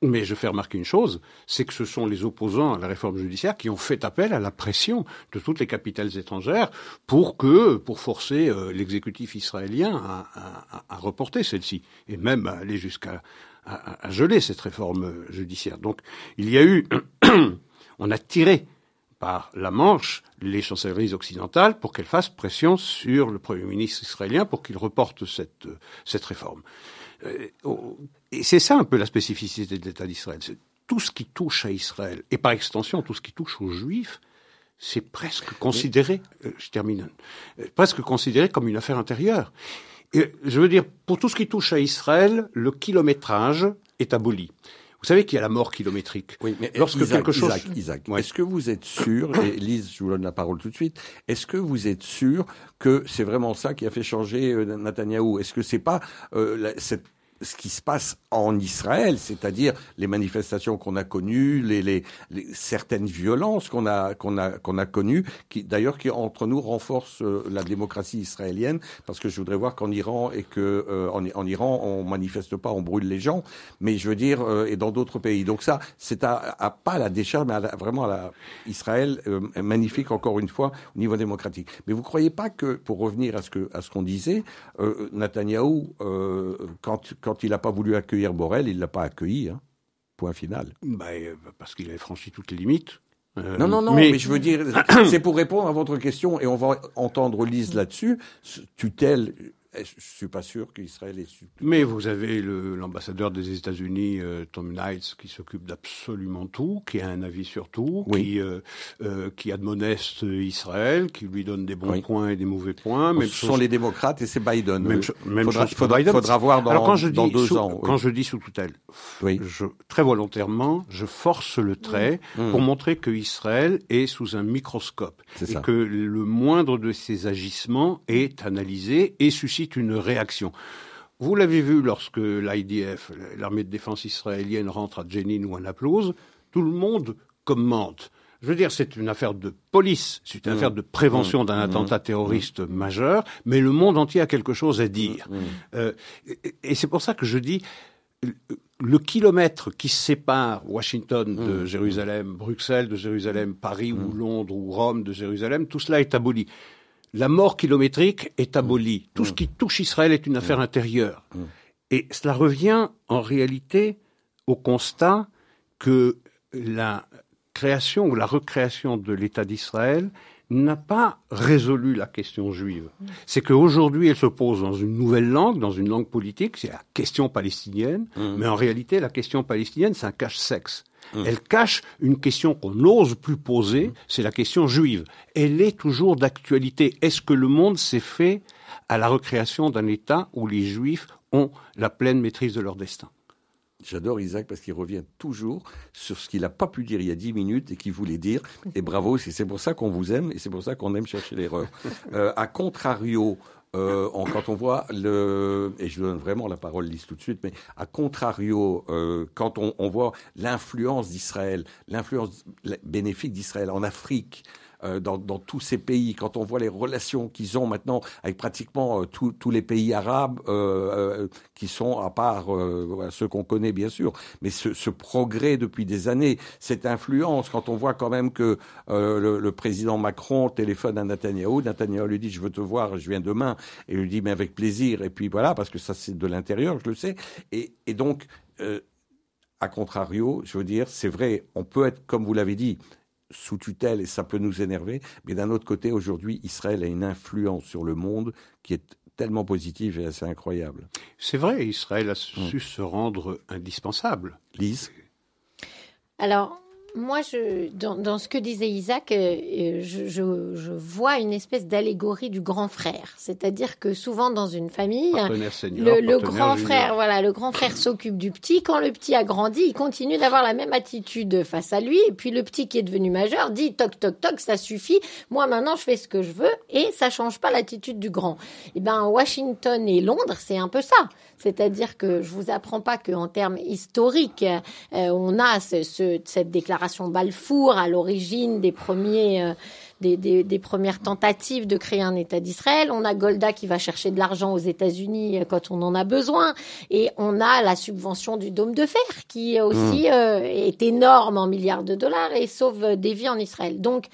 B: Mais je fais remarquer une chose, c'est que ce sont les opposants à la réforme judiciaire qui ont fait appel à la pression de toutes les capitales étrangères pour que, pour forcer euh, l'exécutif israélien à, à- à reporter celle-ci, et même à aller jusqu'à à, à- geler cette réforme judiciaire. Donc, il y a eu, on a tiré par la Manche les chancelleries occidentales pour qu'elles fassent pression sur le Premier ministre israélien pour qu'il reporte cette, euh, cette réforme. Et c'est ça un peu la spécificité de l'État d'Israël. Tout ce qui touche à Israël, et par extension tout ce qui touche aux Juifs, c'est presque considéré, euh, je termine, euh, presque considéré comme une affaire intérieure. Et, je veux dire, pour tout ce qui touche à Israël, le kilométrage est aboli. Vous savez qu'il y a la mort kilométrique.
A: Oui, mais
B: Lorsque
A: Isaac,
B: quelque chose-
A: Isaac, Isaac,
B: Ouais.
A: est-ce que vous êtes sûr, et Lise, je vous donne la parole tout de suite, est-ce que vous êtes sûr que c'est vraiment ça qui a fait changer euh, Netanyahou Est-ce que c'est pas euh, la- cette- ce qui se passe en Israël, c'est-à-dire les manifestations qu'on a connues, les, les, les- certaines violences qu'on a qu'on a qu'on a connues, qui d'ailleurs qui entre nous renforcent euh, la démocratie israélienne, parce que je voudrais voir qu'en Iran et que euh, en, en Iran on manifeste pas, on brûle les gens, mais je veux dire euh, et dans d'autres pays. Donc ça, c'est à, à pas à la décharge, mais à la- vraiment à la Israël euh, magnifique encore une fois au niveau démocratique. Mais vous croyez pas que pour revenir à ce que à ce qu'on disait, euh, Netanyahou euh, quand quand il n'a pas voulu accueillir Borrell, il l'a pas accueilli. Hein. point final.
B: Bah, euh, parce qu'il avait franchi toutes les limites. Euh,
A: Non, non, non, mais, je veux dire, c'est pour répondre à votre question, et on va entendre Lise là-dessus. Ce Je suis pas sûr qu'Israël est su-
B: Mais vous avez l'ambassadeur des États-Unis, euh, Tom Knights, qui s'occupe d'absolument tout, qui a un avis sur tout,
A: Oui.
B: qui, euh, euh, qui admoneste Israël, qui lui donne des bons
A: Oui.
B: points et des mauvais points. Même
A: Ce
B: chose-
A: sont les démocrates et c'est Biden.
B: Même, même
A: faudra,
B: chose
A: faudra-
B: Biden.
A: faudra voir dans,
B: Alors quand je
A: dans
B: dis
A: deux
B: sous,
A: ans. oui.
B: quand je dis sous tutelle,
A: Oui.
B: je, très volontairement, je force le trait pour montrer que Israël est sous un microscope
A: C'est
B: et
A: ça.
B: que le moindre de ses agissements est analysé et suscite une réaction. Vous l'avez vu lorsque l'IDF, l'armée de défense israélienne, rentre à Jenin ou à Naplouse, tout le monde commente. Je veux dire, c'est une affaire de police, c'est une affaire de prévention d'un attentat terroriste majeur, mais le monde entier a quelque chose à dire. Euh, et- et c'est pour ça que je dis, le- le kilomètre qui sépare Washington de Jérusalem, Bruxelles de Jérusalem, Paris ou Londres ou Rome de Jérusalem, tout cela est aboli. La mort kilométrique est abolie. Tout ce qui touche Israël est une affaire intérieure. Et cela revient en réalité au constat que la création ou la recréation de l'État d'Israël n'a pas résolu la question juive. C'est qu'aujourd'hui, elle se pose dans une nouvelle langue, dans une langue politique, c'est la question palestinienne, mais en réalité, la question palestinienne, c'est un cache-sexe. Elle cache une question qu'on n'ose plus poser, c'est la question juive. Elle est toujours d'actualité. Est-ce que le monde s'est fait à la recréation d'un État où les juifs ont la pleine maîtrise de leur destin?
A: J'adore Isaac parce qu'il revient toujours sur ce qu'il n'a pas pu dire il y a dix minutes et qu'il voulait dire. Et bravo, c'est c'est pour ça qu'on vous aime et c'est pour ça qu'on aime chercher l'erreur. Euh, à contrario, euh, quand on voit le, et je donne vraiment la parole Lise tout de suite, mais à contrario, euh, quand on, voit l'influence d'Israël, l'influence bénéfique d'Israël en Afrique, euh, dans, tous ces pays, quand on voit les relations qu'ils ont maintenant avec pratiquement euh, tous- les pays arabes euh, qui sont, à part ceux qu'on connaît bien sûr, mais ce, progrès depuis des années, cette influence, quand on voit quand même que le, président Macron téléphone à Netanyahou, Netanyahou lui dit je veux te voir, je viens demain, et lui dit mais avec plaisir, et puis voilà, parce que ça c'est de l'intérieur, je le sais, et, donc euh, à contrario, je veux dire, c'est vrai, on peut être, comme vous l'avez dit, sous tutelle et ça peut nous énerver, mais d'un autre côté, aujourd'hui, Israël a une influence sur le monde qui est tellement positive et assez incroyable.
B: C'est vrai, Israël a su se rendre indispensable.
A: Lise?
C: Alors, moi, je, dans, dans ce que disait Isaac, euh, euh, je, je, je vois une espèce d'allégorie du grand frère. C'est-à-dire que souvent dans une famille,
B: senior,
C: le, grand
B: junior.
C: frère, voilà, le grand frère s'occupe du petit. Quand le petit a grandi, il continue d'avoir la même attitude face à lui. Et puis le petit qui est devenu majeur dit toc toc toc, ça suffit. Moi maintenant, je fais ce que je veux et ça change pas l'attitude du grand. Et ben Washington et Londres, c'est un peu ça. C'est-à-dire que je vous apprends pas qu'en termes historiques, euh, on a ce, ce- cette déclaration Balfour à l'origine des premiers. euh, des, des- des premières tentatives de créer un État d'Israël. On a Golda qui va chercher de l'argent aux États-Unis euh, quand on en a besoin. Et on a la subvention du dôme de fer qui aussi euh, est énorme en milliards de dollars et sauve euh, des vies en Israël. Donc,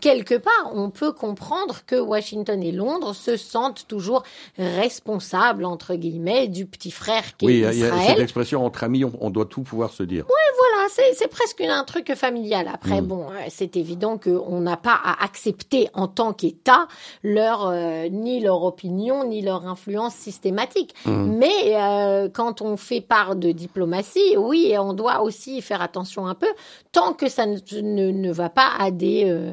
C: quelque part, on peut comprendre que Washington et Londres se sentent toujours responsables, entre guillemets, du petit frère qui
A: Oui, il y
C: est
A: a- il y a
C: Israël.
A: cette expression entre amis, on, on doit tout pouvoir se dire.
C: Voilà, c'est presque un truc familial. Après,
A: Mm.
C: bon, euh, c'est évident qu'on n'a pas à accepter en tant qu'État leur euh, ni leur opinion ni leur influence systématique.
A: Mm.
C: Mais euh, quand on fait part de diplomatie, oui, on doit aussi faire attention un peu, tant que ça ne, ne, ne va pas à des euh,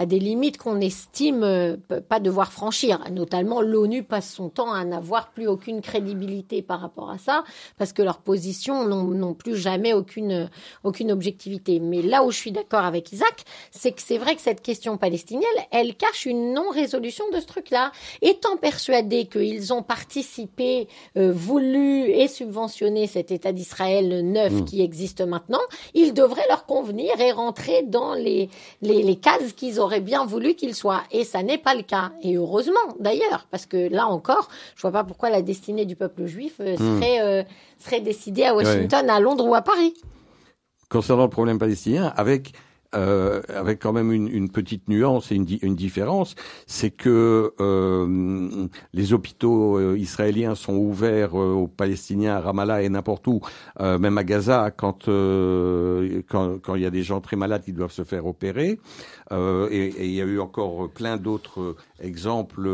C: à des limites qu'on estime euh, pas devoir franchir. Notamment, l'ONU passe son temps à n'avoir plus aucune crédibilité par rapport à ça, parce que leurs positions n'ont plus jamais aucune aucune objectivité. Mais là où je suis d'accord avec Isaac, c'est que c'est vrai que cette question palestinienne, elle cache une non-résolution de ce truc-là. Étant persuadés qu'ils ont participé, euh, voulu et subventionné cet État d'Israël neuf qui existe maintenant, il devrait leur convenir et rentrer dans les, les, les cases qu'ils auraient bien voulu qu'il soit. Et ça n'est pas le cas. Et heureusement, d'ailleurs, parce que là encore, je vois pas pourquoi la destinée du peuple juif euh, serait, euh, serait décidée à Washington, à Londres ou à Paris.
A: Concernant le problème palestinien, avec euh, avec quand même une, une, petite nuance et une, une différence, c'est que euh, les hôpitaux euh, israéliens sont ouverts euh, aux Palestiniens à Ramallah et n'importe où, euh, même à Gaza, quand, quand, quand il y a des gens très malades qui doivent se faire opérer. Et, il y a eu encore plein d'autres exemples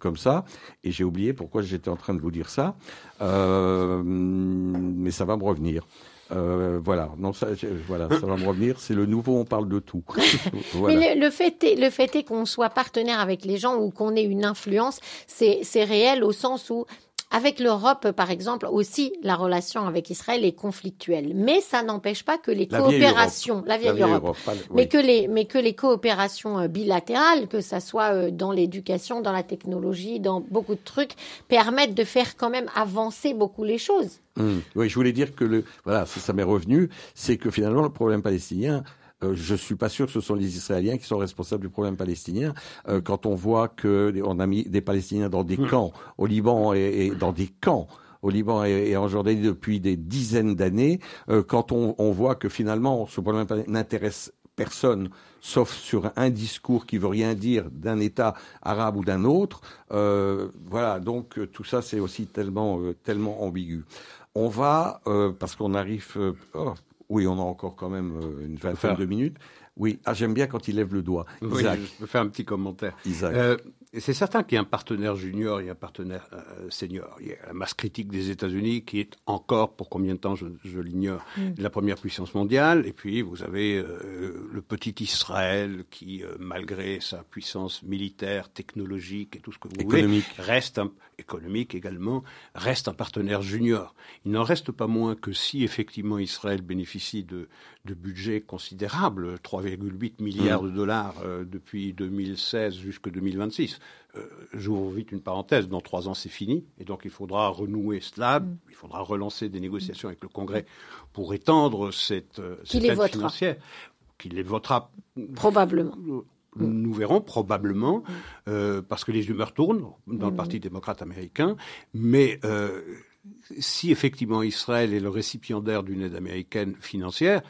A: comme ça. Et j'ai oublié pourquoi j'étais en train de vous dire ça, mais ça va me revenir. Euh, voilà, non, ça, voilà, ça va me revenir. C'est le nouveau, on parle de tout.
C: Mais le, le, fait est, le fait est qu'on soit partenaire avec les gens ou qu'on ait une influence, c'est réel au sens où avec l'Europe, par exemple, aussi, la relation avec Israël est conflictuelle. Mais ça n'empêche pas que les
A: la
C: coopérations,
A: la
C: vieille,
A: la
C: Europe,
A: Europe pas, oui.
C: mais que les, mais que les coopérations euh, bilatérales, que ça soit euh, dans l'éducation, dans la technologie, dans beaucoup de trucs, permettent de faire quand même avancer beaucoup les choses.
A: Mmh. Oui, je voulais dire que le, voilà, ça, ça m'est revenu, c'est que finalement le problème palestinien, euh, je suis pas sûr que ce sont les Israéliens qui sont responsables du problème palestinien. Euh, quand on voit que on a mis des Palestiniens dans des mmh. camps au Liban et, et, dans des camps au Liban et, en Jordanie depuis des dizaines d'années, euh, quand on, on, voit que finalement ce problème n'intéresse personne, sauf sur un discours qui veut rien dire d'un État arabe ou d'un autre. Euh, voilà, donc tout ça c'est aussi tellement euh, tellement ambigu. On va euh, parce qu'on arrive. Oh, oui, on a encore quand même une vingtaine de minutes. Oui, ah, j'aime bien quand il lève le doigt.
B: Isaac. Oui, je peux faire un petit commentaire.
A: Isaac.
B: Euh, c'est certain qu'il y a un partenaire junior et un partenaire euh, senior. Il y a la masse critique des États-Unis qui est encore, pour combien de temps je, je l'ignore, mm. la première puissance mondiale. Et puis vous avez euh, le petit Israël qui, euh, malgré sa puissance militaire, technologique et tout ce que vous
A: économique.
B: voulez, reste un, économique également, reste un partenaire junior. Il n'en reste pas moins que si effectivement Israël bénéficie de, de budgets considérables, 3,8 milliards mm. de dollars euh, depuis 2016 jusqu'à 2026. Euh, J'ouvre vite une parenthèse, dans trois ans c'est fini, et donc il faudra renouer cela, mm. il faudra relancer des négociations avec le Congrès pour étendre cette, euh, cette
C: aide
B: votera. financière, qui les votera
C: probablement.
B: Nous verrons probablement, euh, parce que les humeurs tournent dans le
C: Mm.
B: Parti démocrate américain, mais euh, si effectivement Israël est le récipiendaire d'une aide américaine financière,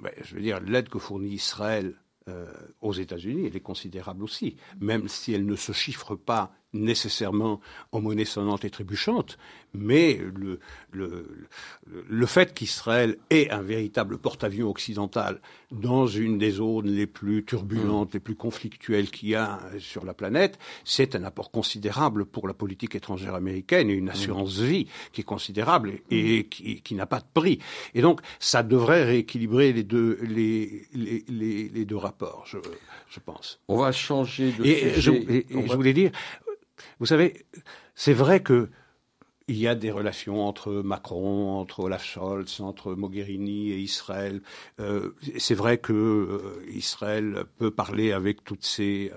B: ben, je veux dire, l'aide que fournit Israël euh, aux États-Unis, elle est considérable aussi, même si elle ne se chiffre pas nécessairement en monnaie sonnante et trébuchante, mais le, le, le fait qu'Israël ait un véritable porte-avions occidental dans une des zones les plus turbulentes, mmh. les plus conflictuelles qu'il y a sur la planète, c'est un apport considérable pour la politique étrangère américaine et une assurance mmh. vie qui est considérable et, et qui, qui n'a pas de prix. Et donc, ça devrait rééquilibrer les deux, les, les, les, les deux rapports, je, je, pense.
A: On va changer de
B: et
A: sujet.
B: Je, et, et
A: va...
B: je voulais dire, vous savez, c'est vrai que il y a des relations entre Macron, entre Olaf Scholz, entre Mogherini et Israël. Euh, c'est vrai que euh, Israël peut parler avec toutes ces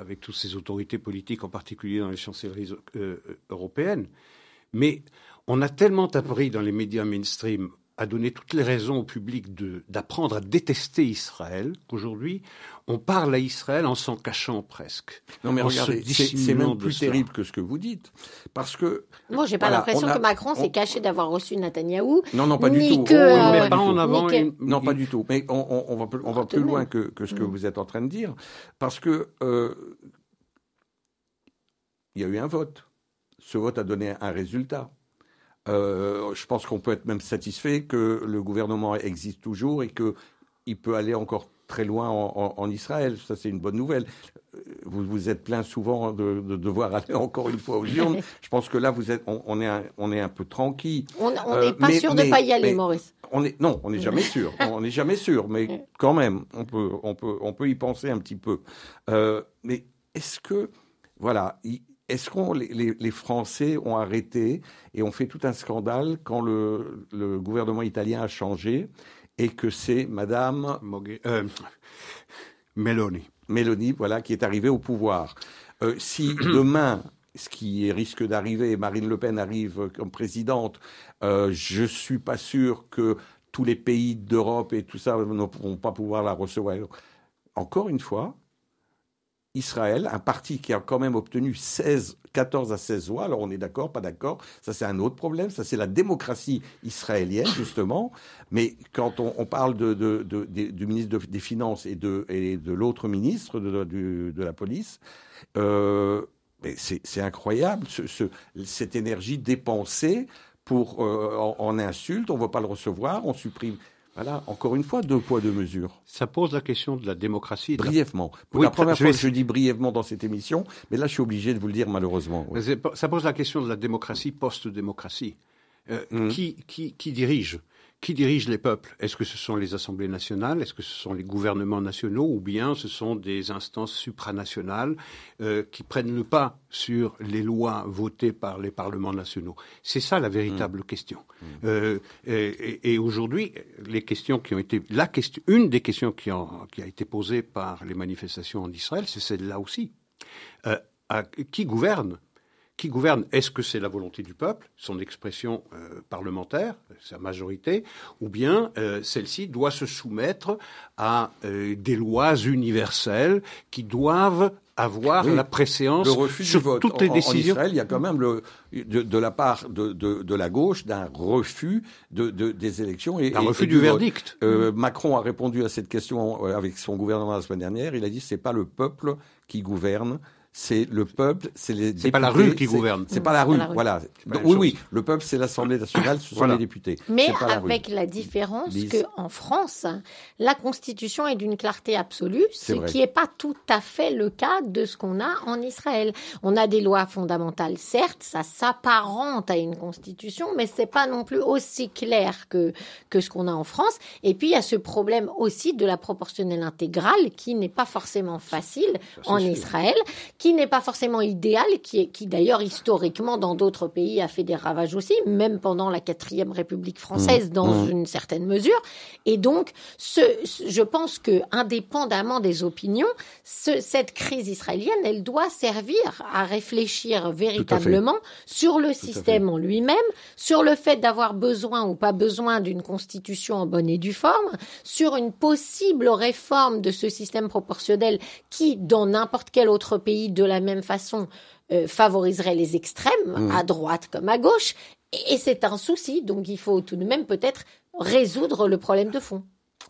B: autorités politiques, en particulier dans les chancelleries euh, européennes. Mais on a tellement appris dans les médias mainstream à donner toutes les raisons au public d'apprendre à détester Israël qu'aujourd'hui on parle à Israël en s'en cachant presque.
A: Non mais regardez, c'est même plus terrible que ce que vous dites, parce que
C: moi j'ai pas l'impression
A: on a-
C: que Macron
A: on-
C: s'est caché d'avoir reçu Netanyahou.
A: non non pas du tout.
C: que, euh,
B: mais
A: pas
B: en avant.
A: Non, pas du tout. Mais on, on- on va, plus- on va plus
C: tout de
A: loin que ce que
C: Mm.
A: vous êtes en train de dire, parce que euh, il y a eu un vote. Ce vote a donné un résultat. Euh, je pense qu'on peut être même satisfait que le gouvernement existe toujours et que il peut aller encore très loin en, en- en Israël. Ça, c'est une bonne nouvelle. Euh, Vous vous êtes plein souvent de, de devoir aller encore une fois aux urnes. Je pense que là, vous êtes, on, on est, un, on est un peu tranquille.
C: On n'est
A: Euh,
C: pas
A: mais-
C: sûr de
A: mais-
C: pas y aller,
A: mais-
C: Maurice.
A: On est, non, on n'est jamais sûr. On n'est jamais sûr, mais quand même, on peut, on peut, on peut y penser un petit peu. Euh, mais est-ce que, voilà, est-ce qu'on les, les, les Français ont arrêté et ont fait tout un scandale quand le, le gouvernement italien a changé et que c'est Madame
B: Moghe- euh, Meloni.
A: Voilà, qui est arrivée au pouvoir. Euh, si demain, ce qui risque d'arriver, Marine Le Pen arrive comme présidente, euh, je suis pas sûr que tous les pays d'Europe et tout ça ne pourront pas pouvoir la recevoir. Encore une fois, Israël, un parti qui a quand même obtenu 16, 14 à 16 voix. Alors on est d'accord, pas d'accord. Ça c'est un autre problème. Ça c'est la démocratie israélienne justement. Mais quand on, parle du ministre des Finances et de, l'autre ministre de, la police, euh, c'est incroyable ce, ce, cette énergie dépensée pour euh, en, en insulte. On ne va pas le recevoir. On supprime. Voilà, encore une fois, deux poids, deux mesures.
B: Ça pose la question de la démocratie.
A: brièvement. Pour la première fois, je dis brièvement dans cette émission, mais là, je suis obligé de vous le dire malheureusement.
B: Ça pose la question de la démocratie post-démocratie. Euh, mmh. qui, qui, qui dirige? Qui dirige les peuples? Est-ce que ce sont les assemblées nationales? Est-ce que ce sont les gouvernements nationaux? Ou bien ce sont des instances supranationales euh, qui prennent le pas sur les lois votées par les parlements nationaux? C'est ça la véritable mmh. question. Mmh. Euh, et, et aujourd'hui, les questions qui ont été la question, une des questions qui, ont, qui a été posée par les manifestations en Israël, c'est celle-là aussi. Euh, à, qui gouverne qui gouverne Est-ce que c'est la volonté du peuple, son expression euh, parlementaire, sa majorité, ou bien euh, celle-ci doit se soumettre à euh, des lois universelles qui doivent avoir la préséance sur toutes les décisions.
A: En Israël, il y a quand même le, de, la part de, de, la gauche d'un refus de, des élections.
B: Et, un refus du, verdict.
A: Macron a répondu à cette question avec son gouvernement la semaine dernière. Il a dit c'est pas le peuple qui gouverne, c'est le peuple, c'est les
B: C'est pas la rue qui gouverne.
A: C'est pas la rue, voilà. oui, oui, le peuple, c'est l'Assemblée nationale, ce sont les députés.
C: Mais avec la, différence que en France, la Constitution est d'une clarté absolue, ce qui n'est pas tout à fait le cas de ce qu'on a en Israël. On a des lois fondamentales, certes, ça s'apparente à une Constitution, mais c'est pas non plus aussi clair que que ce qu'on a en France. Et puis il y a ce problème aussi de la proportionnelle intégrale qui n'est pas forcément facile en Israël, qui qui n'est pas forcément idéal, qui, qui d'ailleurs historiquement dans d'autres pays a fait des ravages aussi, même pendant la quatrième République française mmh. dans mmh. une certaine mesure. Et donc, ce, je pense que indépendamment des opinions, ce, cette crise israélienne, elle doit servir à réfléchir véritablement sur le système en lui-même, sur le fait d'avoir besoin ou pas besoin d'une constitution en bonne et due forme, sur une possible réforme de ce système proportionnel qui, dans n'importe quel autre pays de la même façon euh, favoriserait les extrêmes, mmh. à droite comme à gauche. Et, c'est un souci, donc il faut tout de même peut-être résoudre le problème de fond.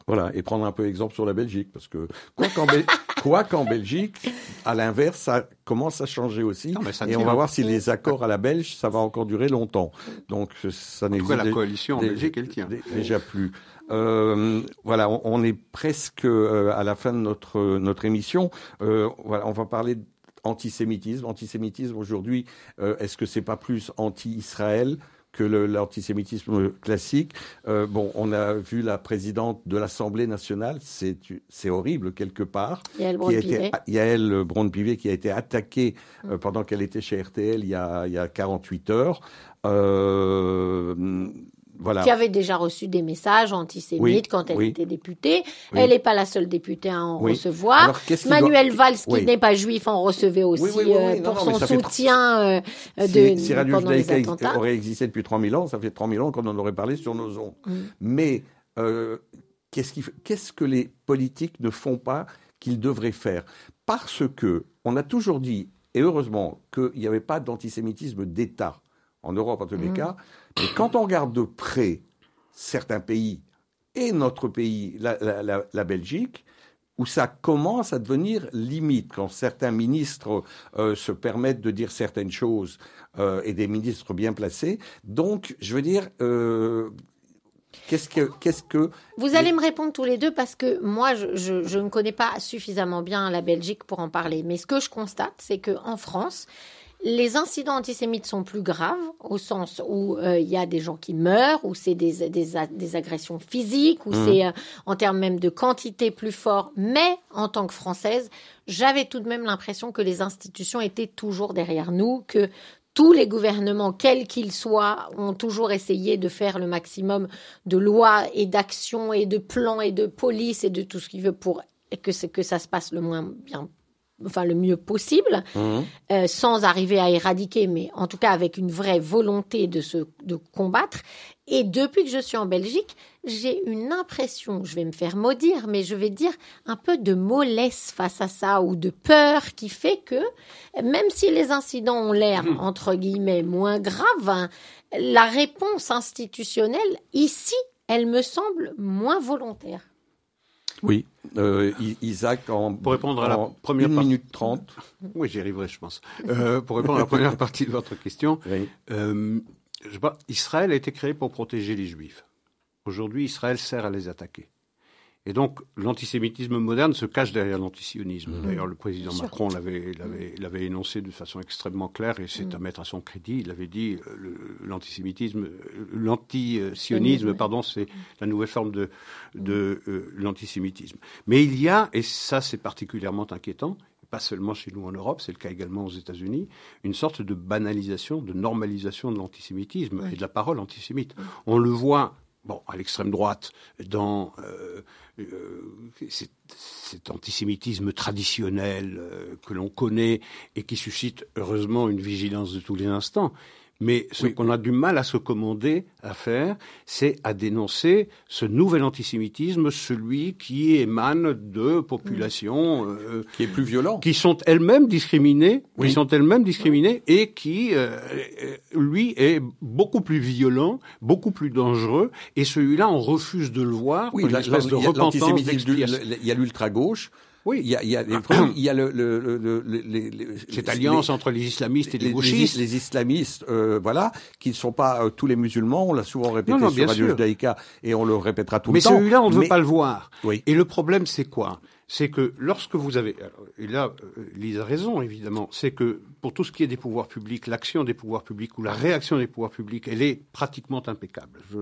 A: Voilà, et prendre un peu exemple sur la Belgique, parce que quoi qu'en, Belgique, à l'inverse, ça commence à changer aussi. et on va voir si les accords à la Belge, ça va encore durer longtemps. Donc ça
B: n'existe la coalition en Belgique, elle tient.
A: Déjà plus. Euh, voilà, on, est presque euh, à la fin de notre notre émission. Euh, voilà, on va parler antisémitisme. Antisémitisme aujourd'hui, euh, est-ce que c'est pas plus anti-Israël que l'antisémitisme classique? Euh, bon, on a vu la présidente de l'Assemblée nationale, c'est horrible quelque part.
C: Yael Braun-Pivet.
A: Yael Braun-Pivet qui a été attaquée euh, pendant qu'elle était chez RTL il y a, il y a 48 heures. Euh,
C: qui avait déjà reçu des messages antisémites quand elle était députée. Elle n'est pas la seule députée à en recevoir. Manuel Valls, qui n'est pas juif, en recevait aussi euh, pour son soutien euh, de
A: si, Radio aurait existé depuis 3000 ans, ça fait 3000 ans qu'on en aurait parlé sur nos ondes. Mm. Mais euh, qu'est-ce que les politiques ne font pas qu'ils devraient faire? Parce que on a toujours dit, et heureusement, qu'il n'y avait pas d'antisémitisme d'État en Europe en tous les mm. cas. Mais quand on regarde de près certains pays et notre pays, la, Belgique, où ça commence à devenir limite quand certains ministres euh, se permettent de dire certaines choses euh, et des ministres bien placés. Donc, je veux dire, euh, Qu'est-ce que, qu'est-ce que
C: Vous allez me répondre tous les deux parce que moi, je, je, je, ne connais pas suffisamment bien la Belgique pour en parler. Mais ce que je constate, c'est que en France, les incidents antisémites sont plus graves au sens où euh, il y a des gens qui meurent, ou c'est des, des, agressions physiques, ou mmh. c'est euh, en termes même de quantité plus fort. Mais en tant que Française, j'avais tout de même l'impression que les institutions étaient toujours derrière nous, que tous les gouvernements, quels qu'ils soient, ont toujours essayé de faire le maximum de lois et d'actions et de plans et de police et de tout ce qu'il veut pour que, que ça se passe le moins bien enfin le mieux possible,
A: Mhm.
C: euh, sans arriver à éradiquer, mais en tout cas avec une vraie volonté de se de combattre. Et depuis que je suis en Belgique, j'ai une impression, je vais me faire maudire, mais je vais dire un peu de mollesse face à ça ou de peur qui fait que même si les incidents ont l'air entre guillemets moins graves, hein, la réponse institutionnelle ici, elle me semble moins volontaire.
A: Oui, euh, Isaac, en,
B: Pour répondre à la première
A: une
B: partie.
A: minute trente.
B: Oui, j'y arriverai, je pense. Euh, pour répondre à la première partie de votre question,
A: Oui.
B: euh, je Israël a été créé pour protéger les Juifs. Aujourd'hui, Israël sert à les attaquer. Et donc, l'antisémitisme moderne se cache derrière l'antisionisme. D'ailleurs, le président. Macron l'avait, l'avait, l'avait énoncé de façon extrêmement claire, et c'est à mettre à son crédit. Il avait dit euh, l'antisémitisme, euh, l'antisionisme,
C: Sionisme,
B: pardon, c'est la nouvelle forme de, de euh, l'antisémitisme. Mais il y a, et ça c'est particulièrement inquiétant, pas seulement chez nous en Europe, c'est le cas également aux États-Unis, une sorte de banalisation, de normalisation de l'antisémitisme et de la parole antisémite. On le voit, bon, à l'extrême droite, dans euh, euh, cet, antisémitisme traditionnel euh, que l'on connaît et qui suscite heureusement une vigilance de tous les instants. Mais ce
A: Oui.
B: qu'on a du mal à se commander à faire, c'est à dénoncer ce nouvel antisémitisme, celui qui émane de populations euh,
A: Qui est plus violent.
B: qui sont elles-mêmes discriminées,
A: Oui.
B: qui sont elles-mêmes discriminées et qui, euh, lui, est beaucoup plus violent, beaucoup plus dangereux. Et celui-là, on refuse de le voir.
A: Oui,
B: comme
A: la-
B: une espèce de
A: il y a
B: repentance,
A: il y a l'ultra-gauche,
B: Oui.
A: il y a, il y a il y a le, le, le, le- le- les- les-
B: Cette
A: les-
B: alliance entre les islamistes et les, gauchistes.
A: les- islamistes, euh, voilà, qui ne sont pas euh, tous les musulmans. On l'a souvent répété
B: Non, non,
A: sur Radio. Judaïka et on le répétera tout
B: Mais
A: le temps.
B: celui-là, on ne veut
A: Mais-
B: pas le voir.
A: Oui.
B: Et le problème, c'est quoi? C'est que lorsque vous avez, et là, euh, Lise a raison évidemment, c'est que pour tout ce qui est des pouvoirs publics, l'action des pouvoirs publics ou la réaction des pouvoirs publics, elle est pratiquement impeccable. Je,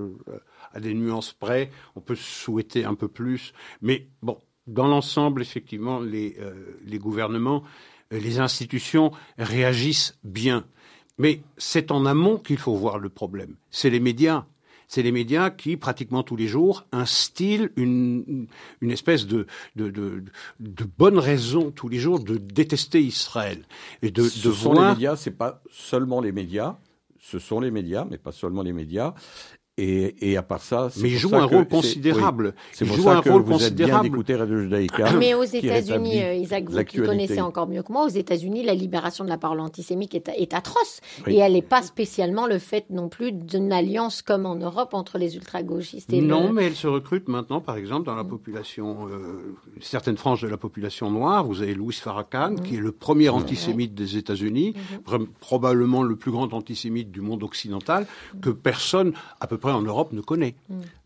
B: à des nuances près, on peut souhaiter un peu plus, mais bon, dans l'ensemble, effectivement, les, euh, les gouvernements, euh, les institutions réagissent bien. Mais c'est en amont qu'il faut voir le problème. C'est les médias. C'est les médias qui, pratiquement tous les jours, instillent une, une espèce de, de, de, de bonne raison tous les jours de détester Israël. Et de,
A: ce sont les médias, c'est pas seulement les médias, ce sont les médias, mais pas seulement les médias. Et, et à part ça, c'est
B: Mais jouent
A: ça
B: un rôle considérable.
A: c'est pour
B: jouent
A: ça
B: un
A: que
B: rôle
A: vous êtes bien
B: considérable.
A: d'écouter Radio Judaïka.
C: Mais aux États-Unis, euh, Isaac, vous qui connaissez encore mieux que moi, aux États-Unis, la libération de la parole antisémite est, est atroce.
A: Oui.
C: Et elle n'est pas spécialement le fait non plus d'une alliance comme en Europe entre les ultra-gauchistes et
B: Non,
C: le...
B: mais elle se recrute maintenant, par exemple, dans la population, euh, certaines franges de la population noire. Vous avez Louis Farrakhan, qui est le premier antisémite des États-Unis, vra- probablement le plus grand antisémite du monde occidental, que personne, à peu près en Europe, ne connaît.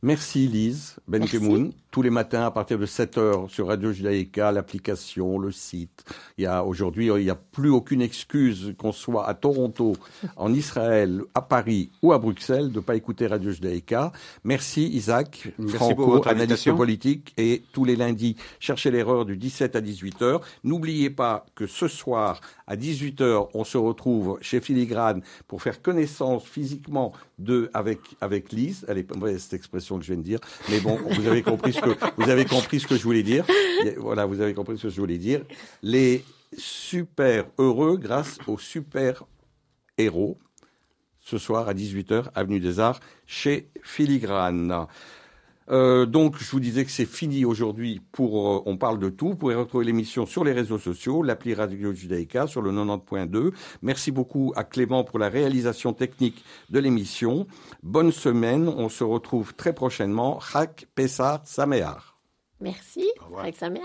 A: Merci Lise Ben
C: Merci.
A: Kemoun. Tous les matins à partir de 7 heures sur Radio Judaïka, l'application, le site. Il y a aujourd'hui, il n'y a plus aucune excuse qu'on soit à Toronto, en Israël, à Paris ou à Bruxelles de ne pas écouter Radio Judaïka. Merci Isaac
B: Merci
A: Franco,
B: pour votre
A: analyste politique. Et tous les lundis, cherchez l'erreur du 17 à 18 heures. N'oubliez pas que ce soir, à 18 heures, on se retrouve chez Filigrane pour faire connaissance physiquement de, avec, avec Lise. Elle est mauvaise cette expression que je viens de dire. Mais bon, vous avez compris ce que, vous avez compris ce que je voulais dire. Voilà, vous avez compris ce que je voulais dire. Les super heureux grâce aux super héros ce soir à 18h, Avenue des Arts, chez Filigrane. Euh, donc, je vous disais que c'est fini aujourd'hui pour euh, On parle de tout. Vous pouvez retrouver l'émission sur les réseaux sociaux, l'appli Radio Judaïka sur le 90.2. Merci beaucoup à Clément pour la réalisation technique de l'émission. Bonne semaine. On se retrouve très prochainement. Chak Pessar Sameach.
C: Merci,
B: Au revoir.
C: avec sa mère.